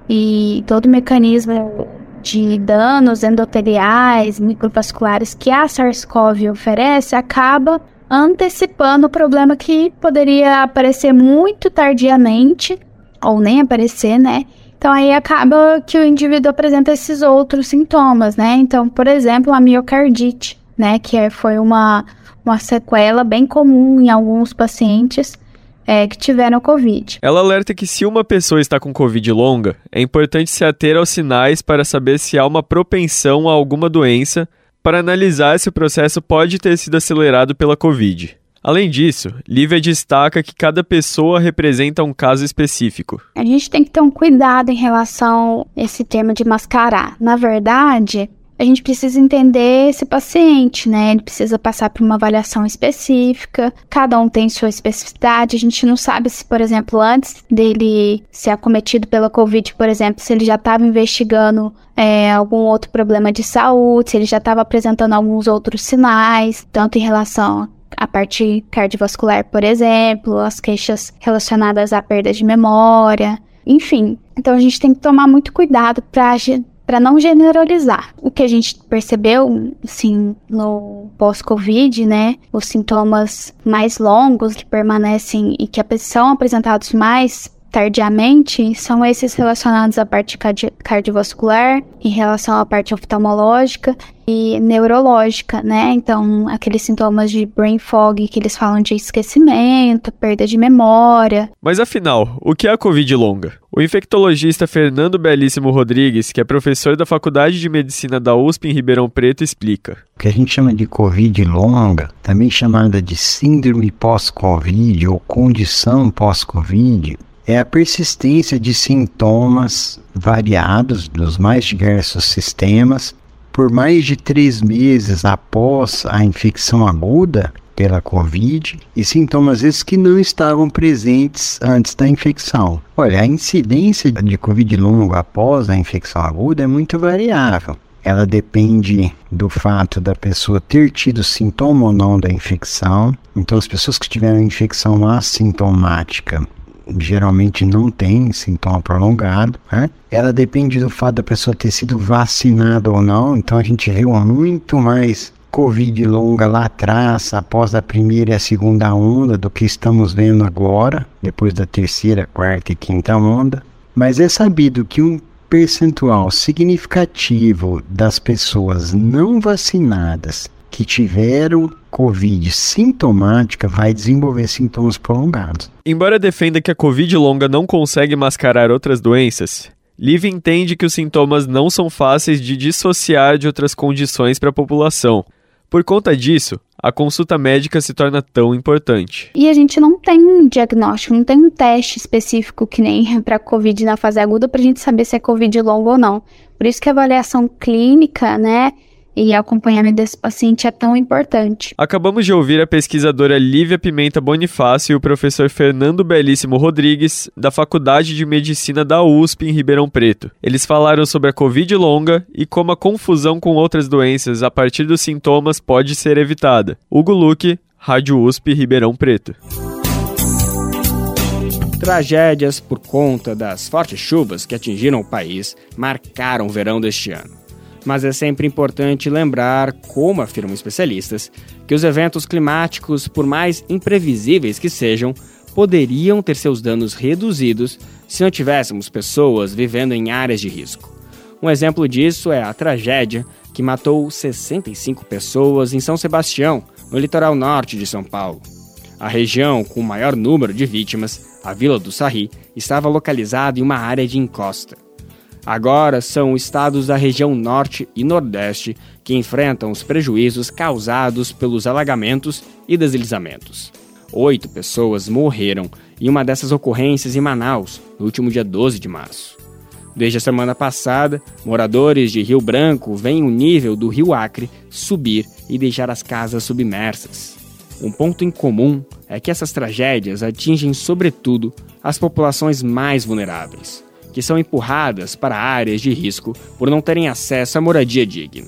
[SPEAKER 14] e todo o mecanismo de danos endoteliais, microvasculares que a SARS-CoV oferece acaba antecipando o problema que poderia aparecer muito tardiamente ou nem aparecer, né? Então aí acaba que o indivíduo apresenta esses outros sintomas, né? Então, por exemplo, a miocardite né? Que é, foi uma, uma sequela bem comum em alguns pacientes é, que tiveram Covid.
[SPEAKER 13] Ela alerta que se uma pessoa está com Covid longa, é importante se ater aos sinais para saber se há uma propensão a alguma doença, para analisar se o processo pode ter sido acelerado pela Covid. Além disso, Lívia destaca que cada pessoa representa um caso específico.
[SPEAKER 14] A gente tem que ter um cuidado em relação a esse termo de mascarar. Na verdade, a gente precisa entender esse paciente, né? Ele precisa passar por uma avaliação específica, cada um tem sua especificidade. A gente não sabe se, por exemplo, antes dele ser acometido pela Covid, por exemplo, se ele já estava investigando é, algum outro problema de saúde, se ele já estava apresentando alguns outros sinais, tanto em relação à parte cardiovascular, por exemplo, as queixas relacionadas à perda de memória, enfim. Então a gente tem que tomar muito cuidado para para não generalizar. O que a gente percebeu, assim, no pós-Covid, né, os sintomas mais longos que permanecem e que são apresentados mais tardiamente são esses relacionados à parte cardi cardiovascular, em relação à parte oftalmológica e neurológica, né? Então, aqueles sintomas de brain fog que eles falam de esquecimento, perda de memória.
[SPEAKER 13] Mas afinal, o que é a Covid longa? O infectologista Fernando Belíssimo Rodrigues, que é professor da Faculdade de Medicina da USP em Ribeirão Preto, explica.
[SPEAKER 15] O que a gente chama de Covid longa, também chamada de síndrome pós-Covid ou condição pós-Covid, é a persistência de sintomas variados dos mais diversos sistemas por mais de três meses após a infecção aguda pela Covid e sintomas esses que não estavam presentes antes da infecção. Olha, a incidência de Covid longo após a infecção aguda é muito variável. Ela depende do fato da pessoa ter tido sintoma ou não da infecção. Então, as pessoas que tiveram infecção assintomática geralmente não tem sintoma prolongado, né? Ela depende do fato da pessoa ter sido vacinada ou não, então a gente viu muito mais Covid longa lá atrás, após a primeira e a segunda onda, do que estamos vendo agora, depois da terceira, quarta e quinta onda. Mas é sabido que um percentual significativo das pessoas não vacinadas que tiveram Covid sintomática vai desenvolver sintomas prolongados.
[SPEAKER 13] Embora defenda que a Covid longa não consegue mascarar outras doenças, Liv entende que os sintomas não são fáceis de dissociar de outras condições para a população. Por conta disso, a consulta médica se torna tão importante.
[SPEAKER 14] E a gente não tem um diagnóstico, não tem um teste específico que nem para COVID na fase aguda para a gente saber se é COVID longo ou não. Por isso que a avaliação clínica, né, e acompanhamento desse paciente é tão importante.
[SPEAKER 13] Acabamos de ouvir a pesquisadora Lívia Pimenta Bonifácio e o professor Fernando Belíssimo Rodrigues, da Faculdade de Medicina da USP em Ribeirão Preto. Eles falaram sobre a Covid longa e como a confusão com outras doenças a partir dos sintomas pode ser evitada. Hugo Luque, Rádio USP Ribeirão Preto.
[SPEAKER 2] Tragédias por conta das fortes chuvas que atingiram o país marcaram o verão deste ano mas é sempre importante lembrar, como afirmam especialistas, que os eventos climáticos, por mais imprevisíveis que sejam, poderiam ter seus danos reduzidos se não tivéssemos pessoas vivendo em áreas de risco. Um exemplo disso é a tragédia que matou 65 pessoas em São Sebastião, no litoral norte de São Paulo. A região com o maior número de vítimas, a Vila do Sarri, estava localizada em uma área de encosta. Agora são estados da região norte e nordeste que enfrentam os prejuízos causados pelos alagamentos e deslizamentos. Oito pessoas morreram em uma dessas ocorrências em Manaus, no último dia 12 de março. Desde a semana passada, moradores de Rio Branco veem o nível do rio Acre subir e deixar as casas submersas. Um ponto em comum é que essas tragédias atingem, sobretudo, as populações mais vulneráveis que são empurradas para áreas de risco por não terem acesso à moradia digna.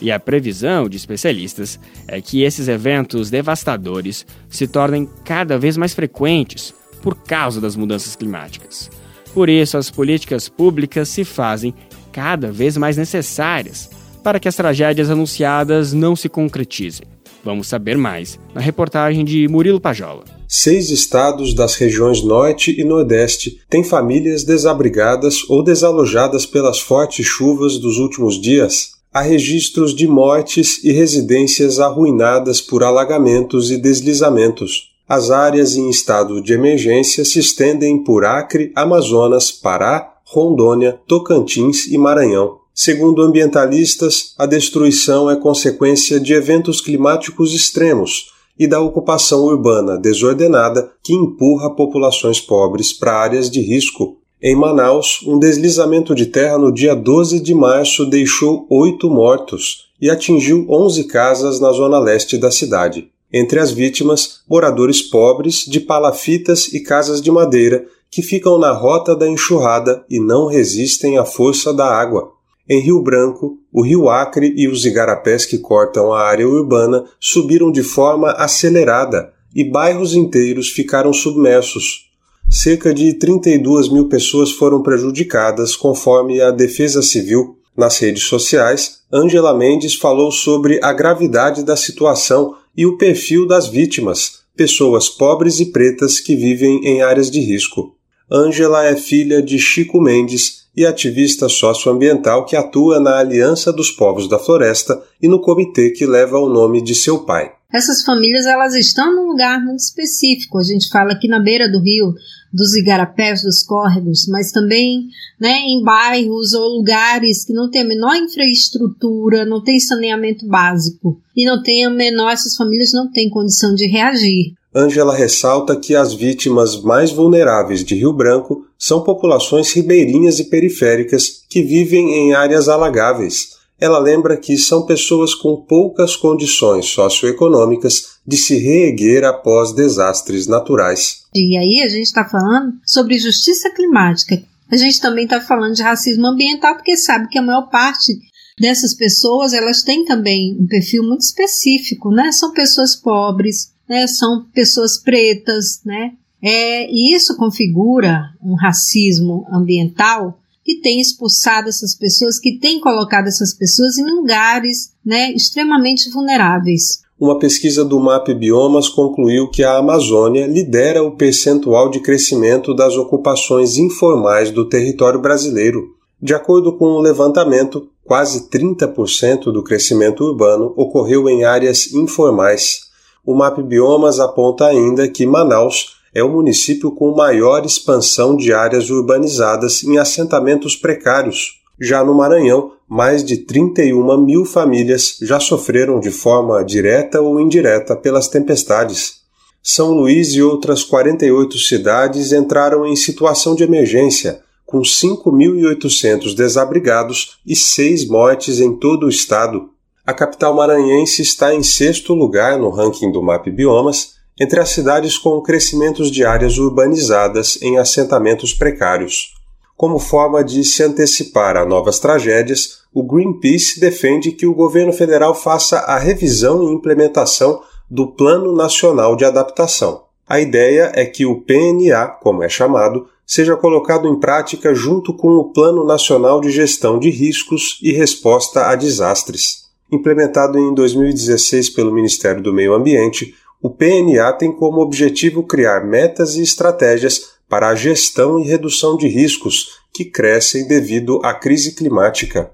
[SPEAKER 2] E a previsão de especialistas é que esses eventos devastadores se tornem cada vez mais frequentes por causa das mudanças climáticas. Por isso, as políticas públicas se fazem cada vez mais necessárias para que as tragédias anunciadas não se concretizem. Vamos saber mais na reportagem de Murilo Pajola
[SPEAKER 16] seis estados das regiões Norte e Nordeste têm famílias desabrigadas ou desalojadas pelas fortes chuvas dos últimos dias. Há registros de mortes e residências arruinadas por alagamentos e deslizamentos. As áreas em estado de emergência se estendem por Acre, Amazonas, Pará, Rondônia, Tocantins e Maranhão. Segundo ambientalistas, a destruição é consequência de eventos climáticos extremos, e da ocupação urbana desordenada que empurra populações pobres para áreas de risco. Em Manaus, um deslizamento de terra no dia 12 de março deixou oito mortos e atingiu 11 casas na zona leste da cidade. Entre as vítimas, moradores pobres de palafitas e casas de madeira que ficam na rota da enxurrada e não resistem à força da água. Em Rio Branco, o rio Acre e os igarapés que cortam a área urbana subiram de forma acelerada e bairros inteiros ficaram submersos. Cerca de 32 mil pessoas foram prejudicadas, conforme a Defesa Civil. Nas redes sociais, Angela Mendes falou sobre a gravidade da situação e o perfil das vítimas, pessoas pobres e pretas que vivem em áreas de risco. Ângela é filha de Chico Mendes e ativista socioambiental que atua na Aliança dos Povos da Floresta e no comitê que leva o nome de seu pai.
[SPEAKER 17] Essas famílias elas estão num lugar muito específico. A gente fala aqui na beira do rio, dos igarapés, dos córregos, mas também né, em bairros ou lugares que não tem a menor infraestrutura, não tem saneamento básico e não tem a menor, essas famílias não têm condição de reagir.
[SPEAKER 16] Ângela ressalta que as vítimas mais vulneráveis de Rio Branco são populações ribeirinhas e periféricas que vivem em áreas alagáveis. Ela lembra que são pessoas com poucas condições socioeconômicas de se reerguer após desastres naturais.
[SPEAKER 17] E aí a gente está falando sobre justiça climática. A gente também está falando de racismo ambiental porque sabe que a maior parte dessas pessoas elas têm também um perfil muito específico, né? São pessoas pobres, né, são pessoas pretas, né? É, e isso configura um racismo ambiental que tem expulsado essas pessoas, que tem colocado essas pessoas em lugares né, extremamente vulneráveis.
[SPEAKER 16] Uma pesquisa do MAP Biomas concluiu que a Amazônia lidera o percentual de crescimento das ocupações informais do território brasileiro. De acordo com o levantamento, quase 30% do crescimento urbano ocorreu em áreas informais. O MAP Biomas aponta ainda que Manaus é o município com maior expansão de áreas urbanizadas em assentamentos precários. Já no Maranhão, mais de 31 mil famílias já sofreram de forma direta ou indireta pelas tempestades. São Luís e outras 48 cidades entraram em situação de emergência, com 5.800 desabrigados e seis mortes em todo o estado. A capital maranhense está em sexto lugar no ranking do MAP Biomas, entre as cidades com crescimentos de áreas urbanizadas em assentamentos precários. Como forma de se antecipar a novas tragédias, o Greenpeace defende que o governo federal faça a revisão e implementação do Plano Nacional de Adaptação. A ideia é que o PNA, como é chamado, seja colocado em prática junto com o Plano Nacional de Gestão de Riscos e Resposta a Desastres. Implementado em 2016 pelo Ministério do Meio Ambiente, o PNA tem como objetivo criar metas e estratégias para a gestão e redução de riscos que crescem devido à crise climática.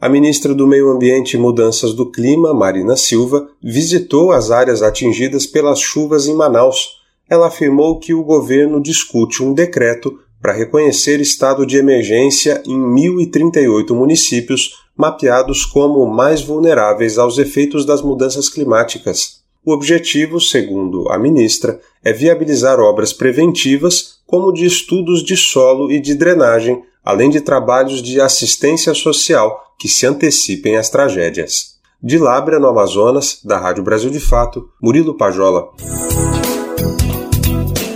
[SPEAKER 16] A ministra do Meio Ambiente e Mudanças do Clima, Marina Silva, visitou as áreas atingidas pelas chuvas em Manaus. Ela afirmou que o governo discute um decreto para reconhecer estado de emergência em 1.038 municípios mapeados como mais vulneráveis aos efeitos das mudanças climáticas. O objetivo, segundo a ministra, é viabilizar obras preventivas, como de estudos de solo e de drenagem, além de trabalhos de assistência social que se antecipem às tragédias. De Lábrea, no Amazonas, da Rádio Brasil de Fato, Murilo Pajola.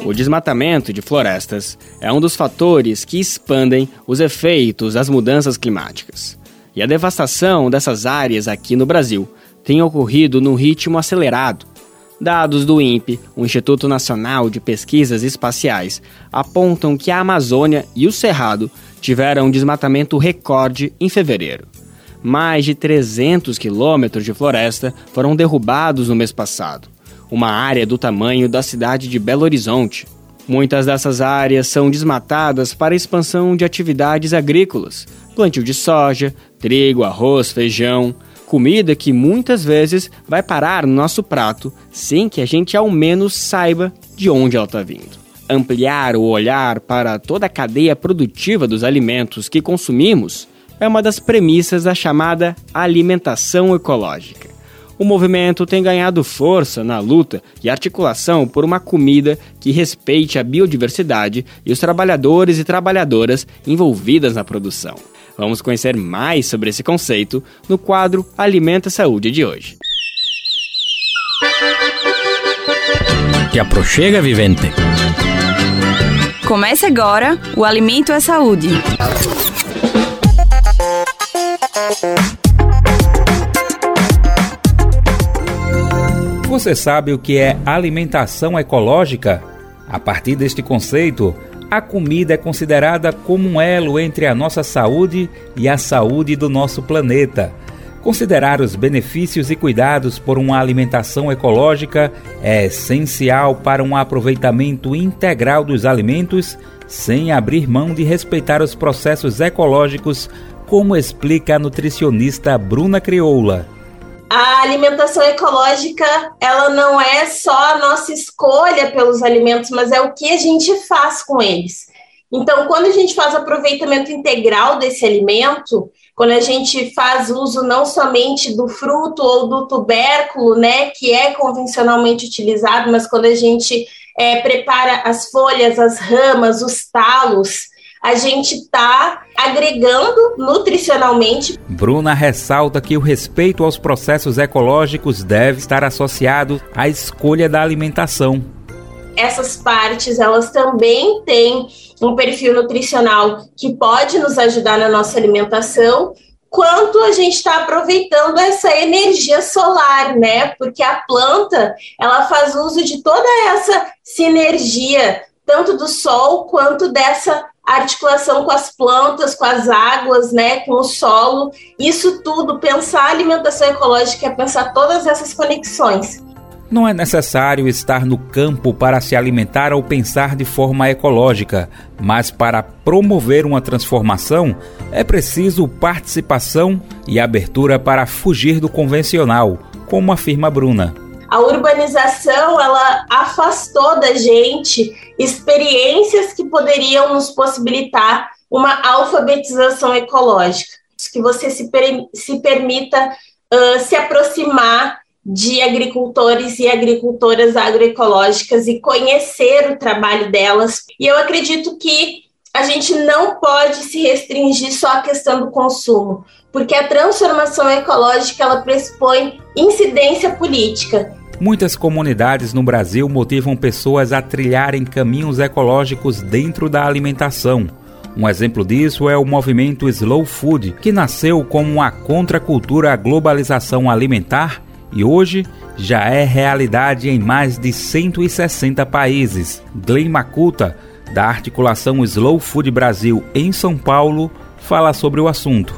[SPEAKER 2] O desmatamento de florestas é um dos fatores que expandem os efeitos das mudanças climáticas. E a devastação dessas áreas aqui no Brasil tem ocorrido num ritmo acelerado. Dados do INPE, o Instituto Nacional de Pesquisas Espaciais, apontam que a Amazônia e o Cerrado tiveram um desmatamento recorde em fevereiro. Mais de 300 quilômetros de floresta foram derrubados no mês passado, uma área do tamanho da cidade de Belo Horizonte. Muitas dessas áreas são desmatadas para expansão de atividades agrícolas, plantio de soja, trigo, arroz, feijão, comida que muitas vezes vai parar no nosso prato sem que a gente ao menos saiba de onde ela está vindo. Ampliar o olhar para toda a cadeia produtiva dos alimentos que consumimos é uma das premissas da chamada alimentação ecológica. O movimento tem ganhado força na luta e articulação por uma comida que respeite a biodiversidade e os trabalhadores e trabalhadoras envolvidas na produção. Vamos conhecer mais sobre esse conceito no quadro Alimenta Saúde de hoje.
[SPEAKER 18] Te aproxega, vivente.
[SPEAKER 1] Comece agora o Alimento é Saúde.
[SPEAKER 18] Você sabe o que é alimentação ecológica? A partir deste conceito, a comida é considerada como um elo entre a nossa saúde e a saúde do nosso planeta. Considerar os benefícios e cuidados por uma alimentação ecológica é essencial para um aproveitamento integral dos alimentos, sem abrir mão de respeitar os processos ecológicos, como explica a nutricionista Bruna Crioula.
[SPEAKER 19] A alimentação ecológica, ela não é só a nossa escolha pelos alimentos, mas é o que a gente faz com eles. Então, quando a gente faz aproveitamento integral desse alimento, quando a gente faz uso não somente do fruto ou do tubérculo, né, que é convencionalmente utilizado, mas quando a gente é, prepara as folhas, as ramas, os talos, a gente está agregando nutricionalmente.
[SPEAKER 18] Bruna ressalta que o respeito aos processos ecológicos deve estar associado à escolha da alimentação.
[SPEAKER 19] Essas partes, elas também têm um perfil nutricional que pode nos ajudar na nossa alimentação, quanto a gente está aproveitando essa energia solar, né? Porque a planta ela faz uso de toda essa sinergia, tanto do sol quanto dessa articulação com as plantas, com as águas, né, com o solo. Isso tudo, pensar a alimentação ecológica é pensar todas essas conexões.
[SPEAKER 18] Não é necessário estar no campo para se alimentar ou pensar de forma ecológica, mas para promover uma transformação é preciso participação e abertura para fugir do convencional, como afirma Bruna.
[SPEAKER 19] A urbanização ela afastou da gente experiências que poderiam nos possibilitar uma alfabetização ecológica, que você se, per se permita uh, se aproximar de agricultores e agricultoras agroecológicas e conhecer o trabalho delas. E eu acredito que a gente não pode se restringir só à questão do consumo, porque a transformação ecológica ela pressupõe incidência política.
[SPEAKER 18] Muitas comunidades no Brasil motivam pessoas a trilharem caminhos ecológicos dentro da alimentação. Um exemplo disso é o movimento Slow Food, que nasceu como uma contracultura à globalização alimentar e hoje já é realidade em mais de 160 países. Glenn Macuta, da articulação Slow Food Brasil em São Paulo, fala sobre o assunto.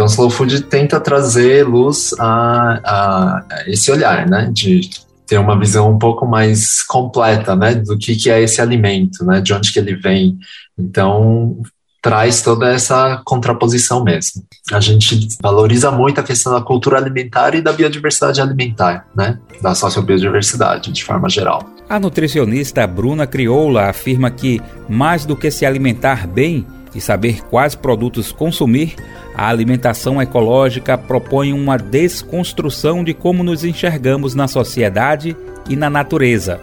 [SPEAKER 20] Então, o Slow Food tenta trazer luz a, a, esse olhar, né, de ter uma visão um pouco mais completa, né, do que, que é esse alimento, né, de onde que ele vem. Então, traz toda essa contraposição mesmo. A gente valoriza muito a questão da cultura alimentar e da biodiversidade alimentar, né? Da sociobiodiversidade, de forma geral.
[SPEAKER 18] A nutricionista Bruna Crioula afirma que, mais do que se alimentar bem e saber quais produtos consumir, a alimentação ecológica propõe uma desconstrução de como nos enxergamos na sociedade e na natureza.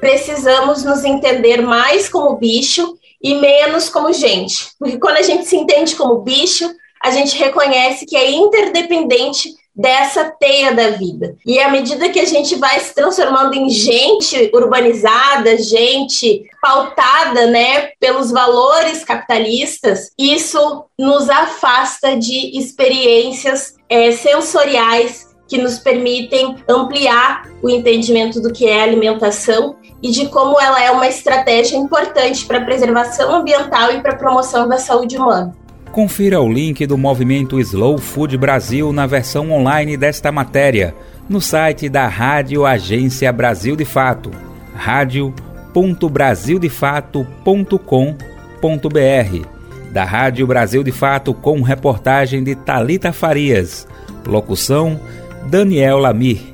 [SPEAKER 19] Precisamos nos entender mais como bicho e menos como gente. Porque quando a gente se entende como bicho, a gente reconhece que é interdependente dessa teia da vida. E à medida que a gente vai se transformando em gente urbanizada, gente pautada, né, pelos valores capitalistas, isso nos afasta de experiências é, sensoriais que nos permitem ampliar o entendimento do que é alimentação e de como ela é uma estratégia importante para a preservação ambiental e para a promoção da saúde humana.
[SPEAKER 18] Confira o link do movimento Slow Food Brasil na versão online desta matéria no site da Rádio Agência Brasil de Fato, radio.brasildefato.com.br. Da Rádio Brasil de Fato com reportagem de Talita Farias. Locução Daniel Lamir.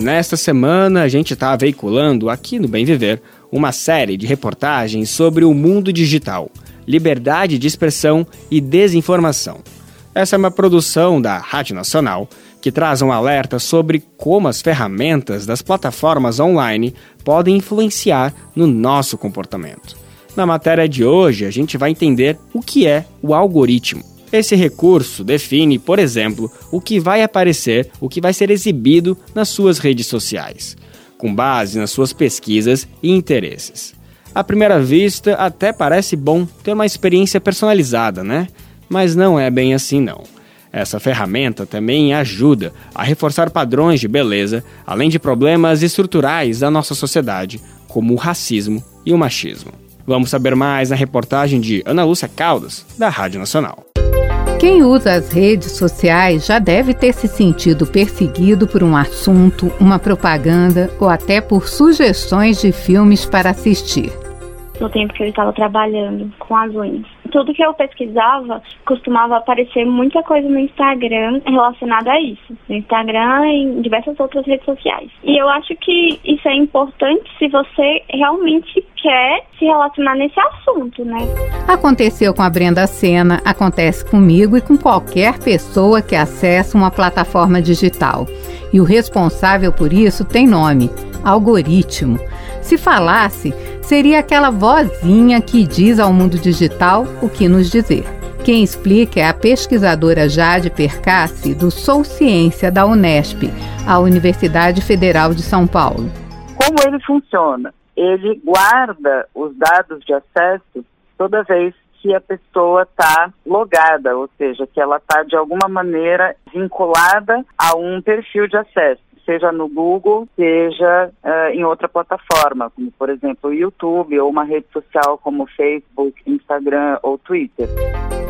[SPEAKER 2] Nesta semana, a gente está veiculando aqui no Bem Viver uma série de reportagens sobre o mundo digital. liberdade de expressão e desinformação. Essa é uma produção da Rádio Nacional que traz um alerta sobre como as ferramentas das plataformas online podem influenciar no nosso comportamento. Na matéria de hoje, a gente vai entender o que é o algoritmo. Esse recurso define, por exemplo, o que vai aparecer, o que vai ser exibido nas suas redes sociais, com base nas suas pesquisas e interesses. À primeira vista, até parece bom ter uma experiência personalizada, né? Mas não é bem assim não. Essa ferramenta também ajuda a reforçar padrões de beleza, além de problemas estruturais da nossa sociedade, como o racismo e o machismo. Vamos saber mais na reportagem de Ana Lúcia Caldas, da Rádio Nacional.
[SPEAKER 21] Quem usa as redes sociais já deve ter se sentido perseguido por um assunto, uma propaganda ou até por sugestões de filmes para assistir.
[SPEAKER 22] No tempo que eu estava trabalhando com as unhas tudo que eu pesquisava costumava aparecer muita coisa no Instagram relacionada a isso. No Instagram e em diversas outras redes sociais. E eu acho que isso é importante se você realmente quer se relacionar nesse assunto, né?
[SPEAKER 21] Aconteceu com a Brenda Sena, acontece comigo e com qualquer pessoa que acessa uma plataforma digital. E o responsável por isso tem nome: algoritmo. Se falasse, seria aquela vozinha que diz ao mundo digital o que nos dizer. Quem explica é a pesquisadora Jade Percassi, do Sou Ciência da Unesp, a Universidade Federal de São Paulo.
[SPEAKER 23] Como ele funciona? Ele guarda os dados de acesso toda vez que a pessoa está logada, ou seja, que ela está de alguma maneira vinculada a um perfil de acesso seja no Google, seja uh, em outra plataforma, como por exemplo o YouTube ou uma rede social como Facebook, Instagram ou Twitter.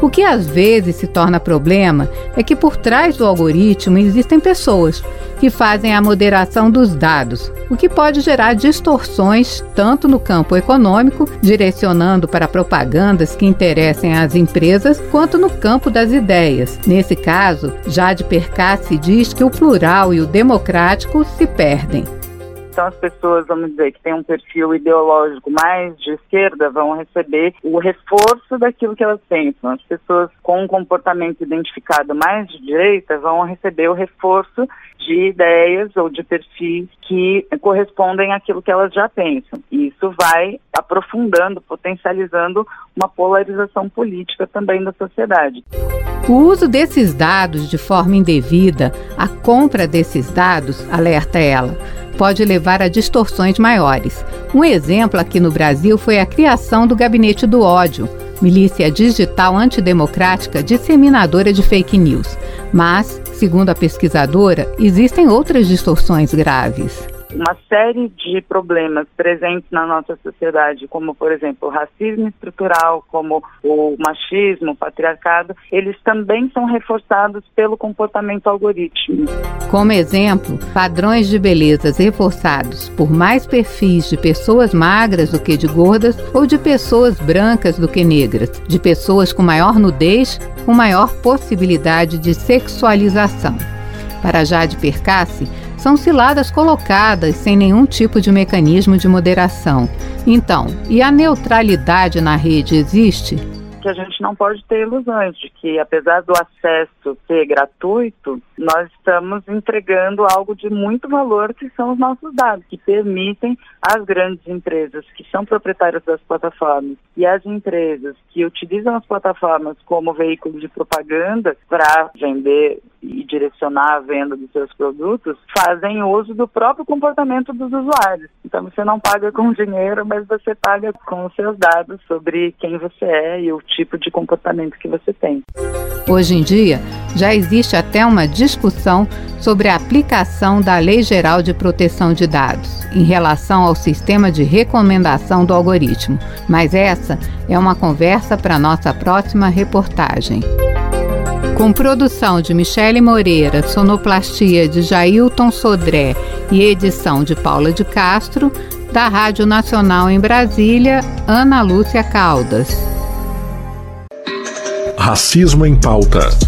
[SPEAKER 21] O que às vezes se torna problema é que por trás do algoritmo existem pessoas que fazem a moderação dos dados, o que pode gerar distorções tanto no campo econômico, direcionando para propagandas que interessem às empresas, quanto no campo das ideias. Nesse caso, Jade Percassi diz que o plural e o democrático se perdem.
[SPEAKER 23] Então, as pessoas, vamos dizer, que têm um perfil ideológico mais de esquerda vão receber o reforço daquilo que elas pensam. As pessoas com um comportamento identificado mais de direita vão receber o reforço de ideias ou de perfis que correspondem àquilo que elas já pensam. E isso vai aprofundando, potencializando uma polarização política também da sociedade.
[SPEAKER 21] O uso desses dados de forma indevida, a compra desses dados, alerta ela, pode levar a distorções maiores. Um exemplo aqui no Brasil foi a criação do Gabinete do Ódio, milícia digital antidemocrática disseminadora de fake news. Mas, segundo a pesquisadora, existem outras distorções graves
[SPEAKER 23] uma série de problemas presentes na nossa sociedade, como, por exemplo, o racismo estrutural, como o machismo, o patriarcado, eles também são reforçados pelo comportamento algorítmico.
[SPEAKER 21] Como exemplo, padrões de belezas reforçados por mais perfis de pessoas magras do que de gordas ou de pessoas brancas do que negras, de pessoas com maior nudez, com maior possibilidade de sexualização. Para Jade Percassi, são ciladas colocadas sem nenhum tipo de mecanismo de moderação. Então, e a neutralidade na rede existe?
[SPEAKER 23] Que a gente não pode ter ilusões de que, apesar do acesso ser gratuito, nós estamos entregando algo de muito valor, que são os nossos dados, que permitem às grandes empresas que são proprietárias das plataformas e as empresas que utilizam as plataformas como veículo de propaganda para vender e direcionar a venda dos seus produtos, fazem uso do próprio comportamento dos usuários. Então você não paga com dinheiro, mas você paga com os seus dados sobre quem você é e o tipo de comportamento que você tem.
[SPEAKER 21] Hoje em dia, já existe até uma discussão sobre a aplicação da Lei Geral de Proteção de Dados em relação ao sistema de recomendação do algoritmo, mas essa é uma conversa para nossa próxima reportagem. Com produção de Michele Moreira, sonoplastia de Jailton Sodré e edição de Paula de Castro, da Rádio Nacional em Brasília, Ana Lúcia Caldas.
[SPEAKER 24] Racismo em pauta.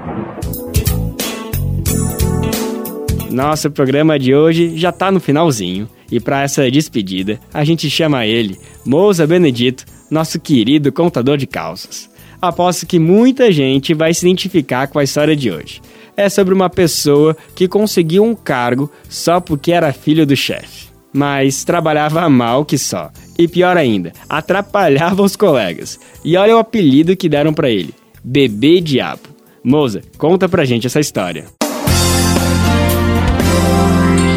[SPEAKER 2] Nosso programa de hoje já está no finalzinho e para essa despedida a gente chama ele, Moza Benedito, nosso querido contador de causas. Aposto que muita gente vai se identificar com a história de hoje. É sobre uma pessoa que conseguiu um cargo só porque era filho do chefe. Mas trabalhava mal que só. E pior ainda, atrapalhava os colegas. E olha o apelido que deram para ele: Bebê Diabo. Moza, conta pra gente essa história.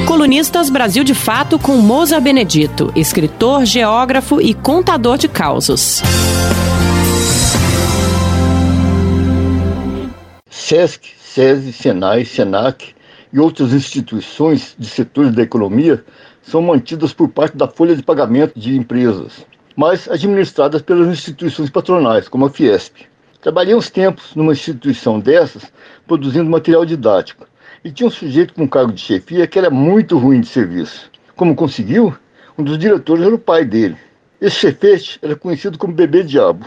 [SPEAKER 25] Colunistas Brasil de Fato com Moza Benedito, escritor, geógrafo e contador de causos.
[SPEAKER 26] SESC, SESI, SENAI, SENAC e outras instituições de setores da economia são mantidas por parte da folha de pagamento de empresas, mas administradas pelas instituições patronais, como a Fiesp. Trabalhei uns tempos numa instituição dessas, produzindo material didático e tinha um sujeito com cargo de chefia que era muito ruim de serviço. Como conseguiu? Um dos diretores era o pai dele. Esse chefete era conhecido como Bebê Diabo.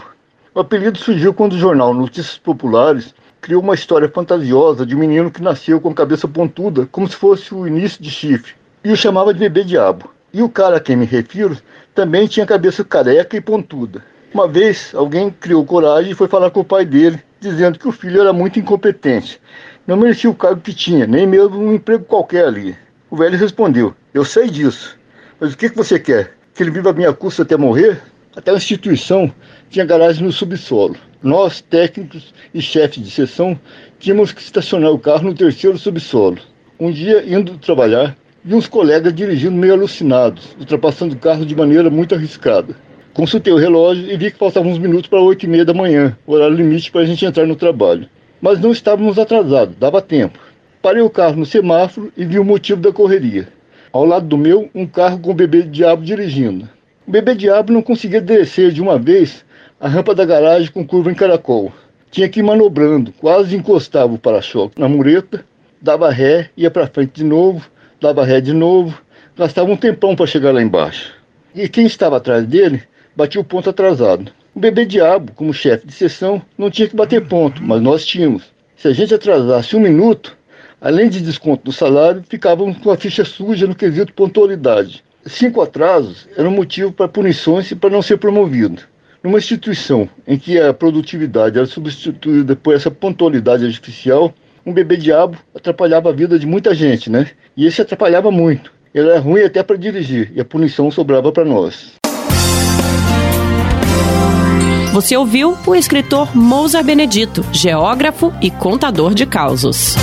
[SPEAKER 26] O apelido surgiu quando o jornal Notícias Populares criou uma história fantasiosa de um menino que nasceu com a cabeça pontuda, como se fosse o início de chifre, e o chamava de Bebê Diabo. E o cara a quem me refiro também tinha cabeça careca e pontuda. Uma vez, alguém criou coragem e foi falar com o pai dele, dizendo que o filho era muito incompetente não merecia o cargo que tinha, nem mesmo um emprego qualquer ali. O velho respondeu: Eu sei disso, mas o que, que você quer? Que ele viva a minha custa até morrer? Até a instituição tinha garagem no subsolo. Nós, técnicos e chefes de seção, tínhamos que estacionar o carro no terceiro subsolo. Um dia, indo trabalhar, vi uns colegas dirigindo meio alucinados, ultrapassando o carro de maneira muito arriscada. Consultei o relógio e vi que faltavam uns minutos para oito e meia da manhã, horário limite para a gente entrar no trabalho mas não estávamos atrasados, dava tempo. Parei o carro no semáforo e vi o motivo da correria. Ao lado do meu, um carro com o bebê diabo dirigindo. O bebê diabo não conseguia descer de uma vez a rampa da garagem com curva em caracol. Tinha que ir manobrando, quase encostava o para-choque na mureta, dava ré, ia para frente de novo, dava ré de novo, gastava um tempão para chegar lá embaixo. E quem estava atrás dele batia o ponto atrasado. O bebê diabo, como chefe de sessão, não tinha que bater ponto, mas nós tínhamos. Se a gente atrasasse um minuto, além de desconto do salário, ficávamos com a ficha suja no quesito pontualidade. Cinco atrasos eram motivo para punições e para não ser promovido. Numa instituição em que a produtividade era substituída por essa pontualidade artificial, um bebê diabo atrapalhava a vida de muita gente, né? E esse atrapalhava muito. Ele era ruim até para dirigir e a punição sobrava para nós.
[SPEAKER 25] Você ouviu o escritor Mousa Benedito, geógrafo e contador de causos.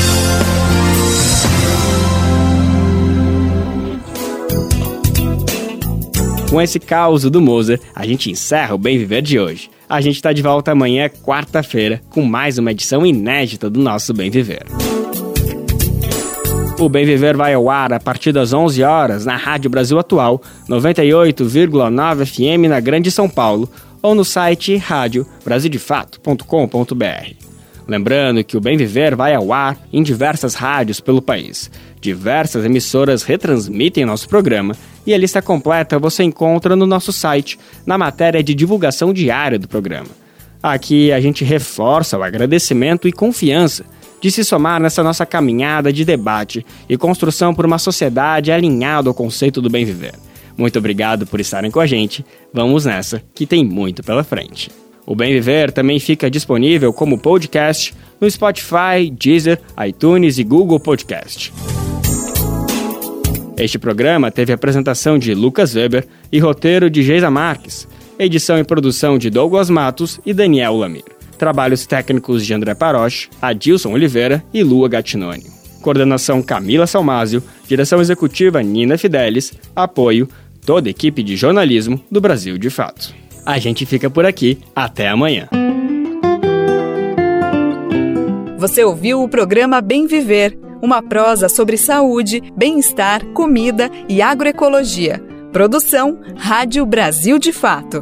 [SPEAKER 2] Com esse caos do Moza, a gente encerra o Bem Viver de hoje. A gente está de volta amanhã, quarta-feira, com mais uma edição inédita do nosso Bem Viver. O Bem Viver vai ao ar a partir das 11 horas na Rádio Brasil Atual, 98,9 FM na Grande São Paulo, ou no site radiobrasildefato.com.br. Lembrando que o Bem Viver vai ao ar em diversas rádios pelo país. Diversas emissoras retransmitem nosso programa e a lista completa você encontra no nosso site, na matéria de divulgação diária do programa. Aqui a gente reforça o agradecimento e confiança de se somar nessa nossa caminhada de debate e construção por uma sociedade alinhada ao conceito do bem viver. Muito obrigado por estarem com a gente. Vamos nessa, que tem muito pela frente. O Bem Viver também fica disponível como podcast no Spotify, Deezer, iTunes e Google Podcast. Este programa teve apresentação de Lucas Weber e roteiro de Geisa Marques, edição e produção de Douglas Matos e Daniel Lamir. Trabalhos técnicos de André Paroche, Adilson Oliveira e Lua Gattinoni. Coordenação Camila Salmásio, direção executiva Nina Fidelis, apoio toda a equipe de jornalismo do Brasil de Fato. A gente fica por aqui, até amanhã.
[SPEAKER 1] Você ouviu o programa Bem Viver uma prosa sobre saúde, bem-estar, comida e agroecologia. Produção Rádio Brasil de Fato.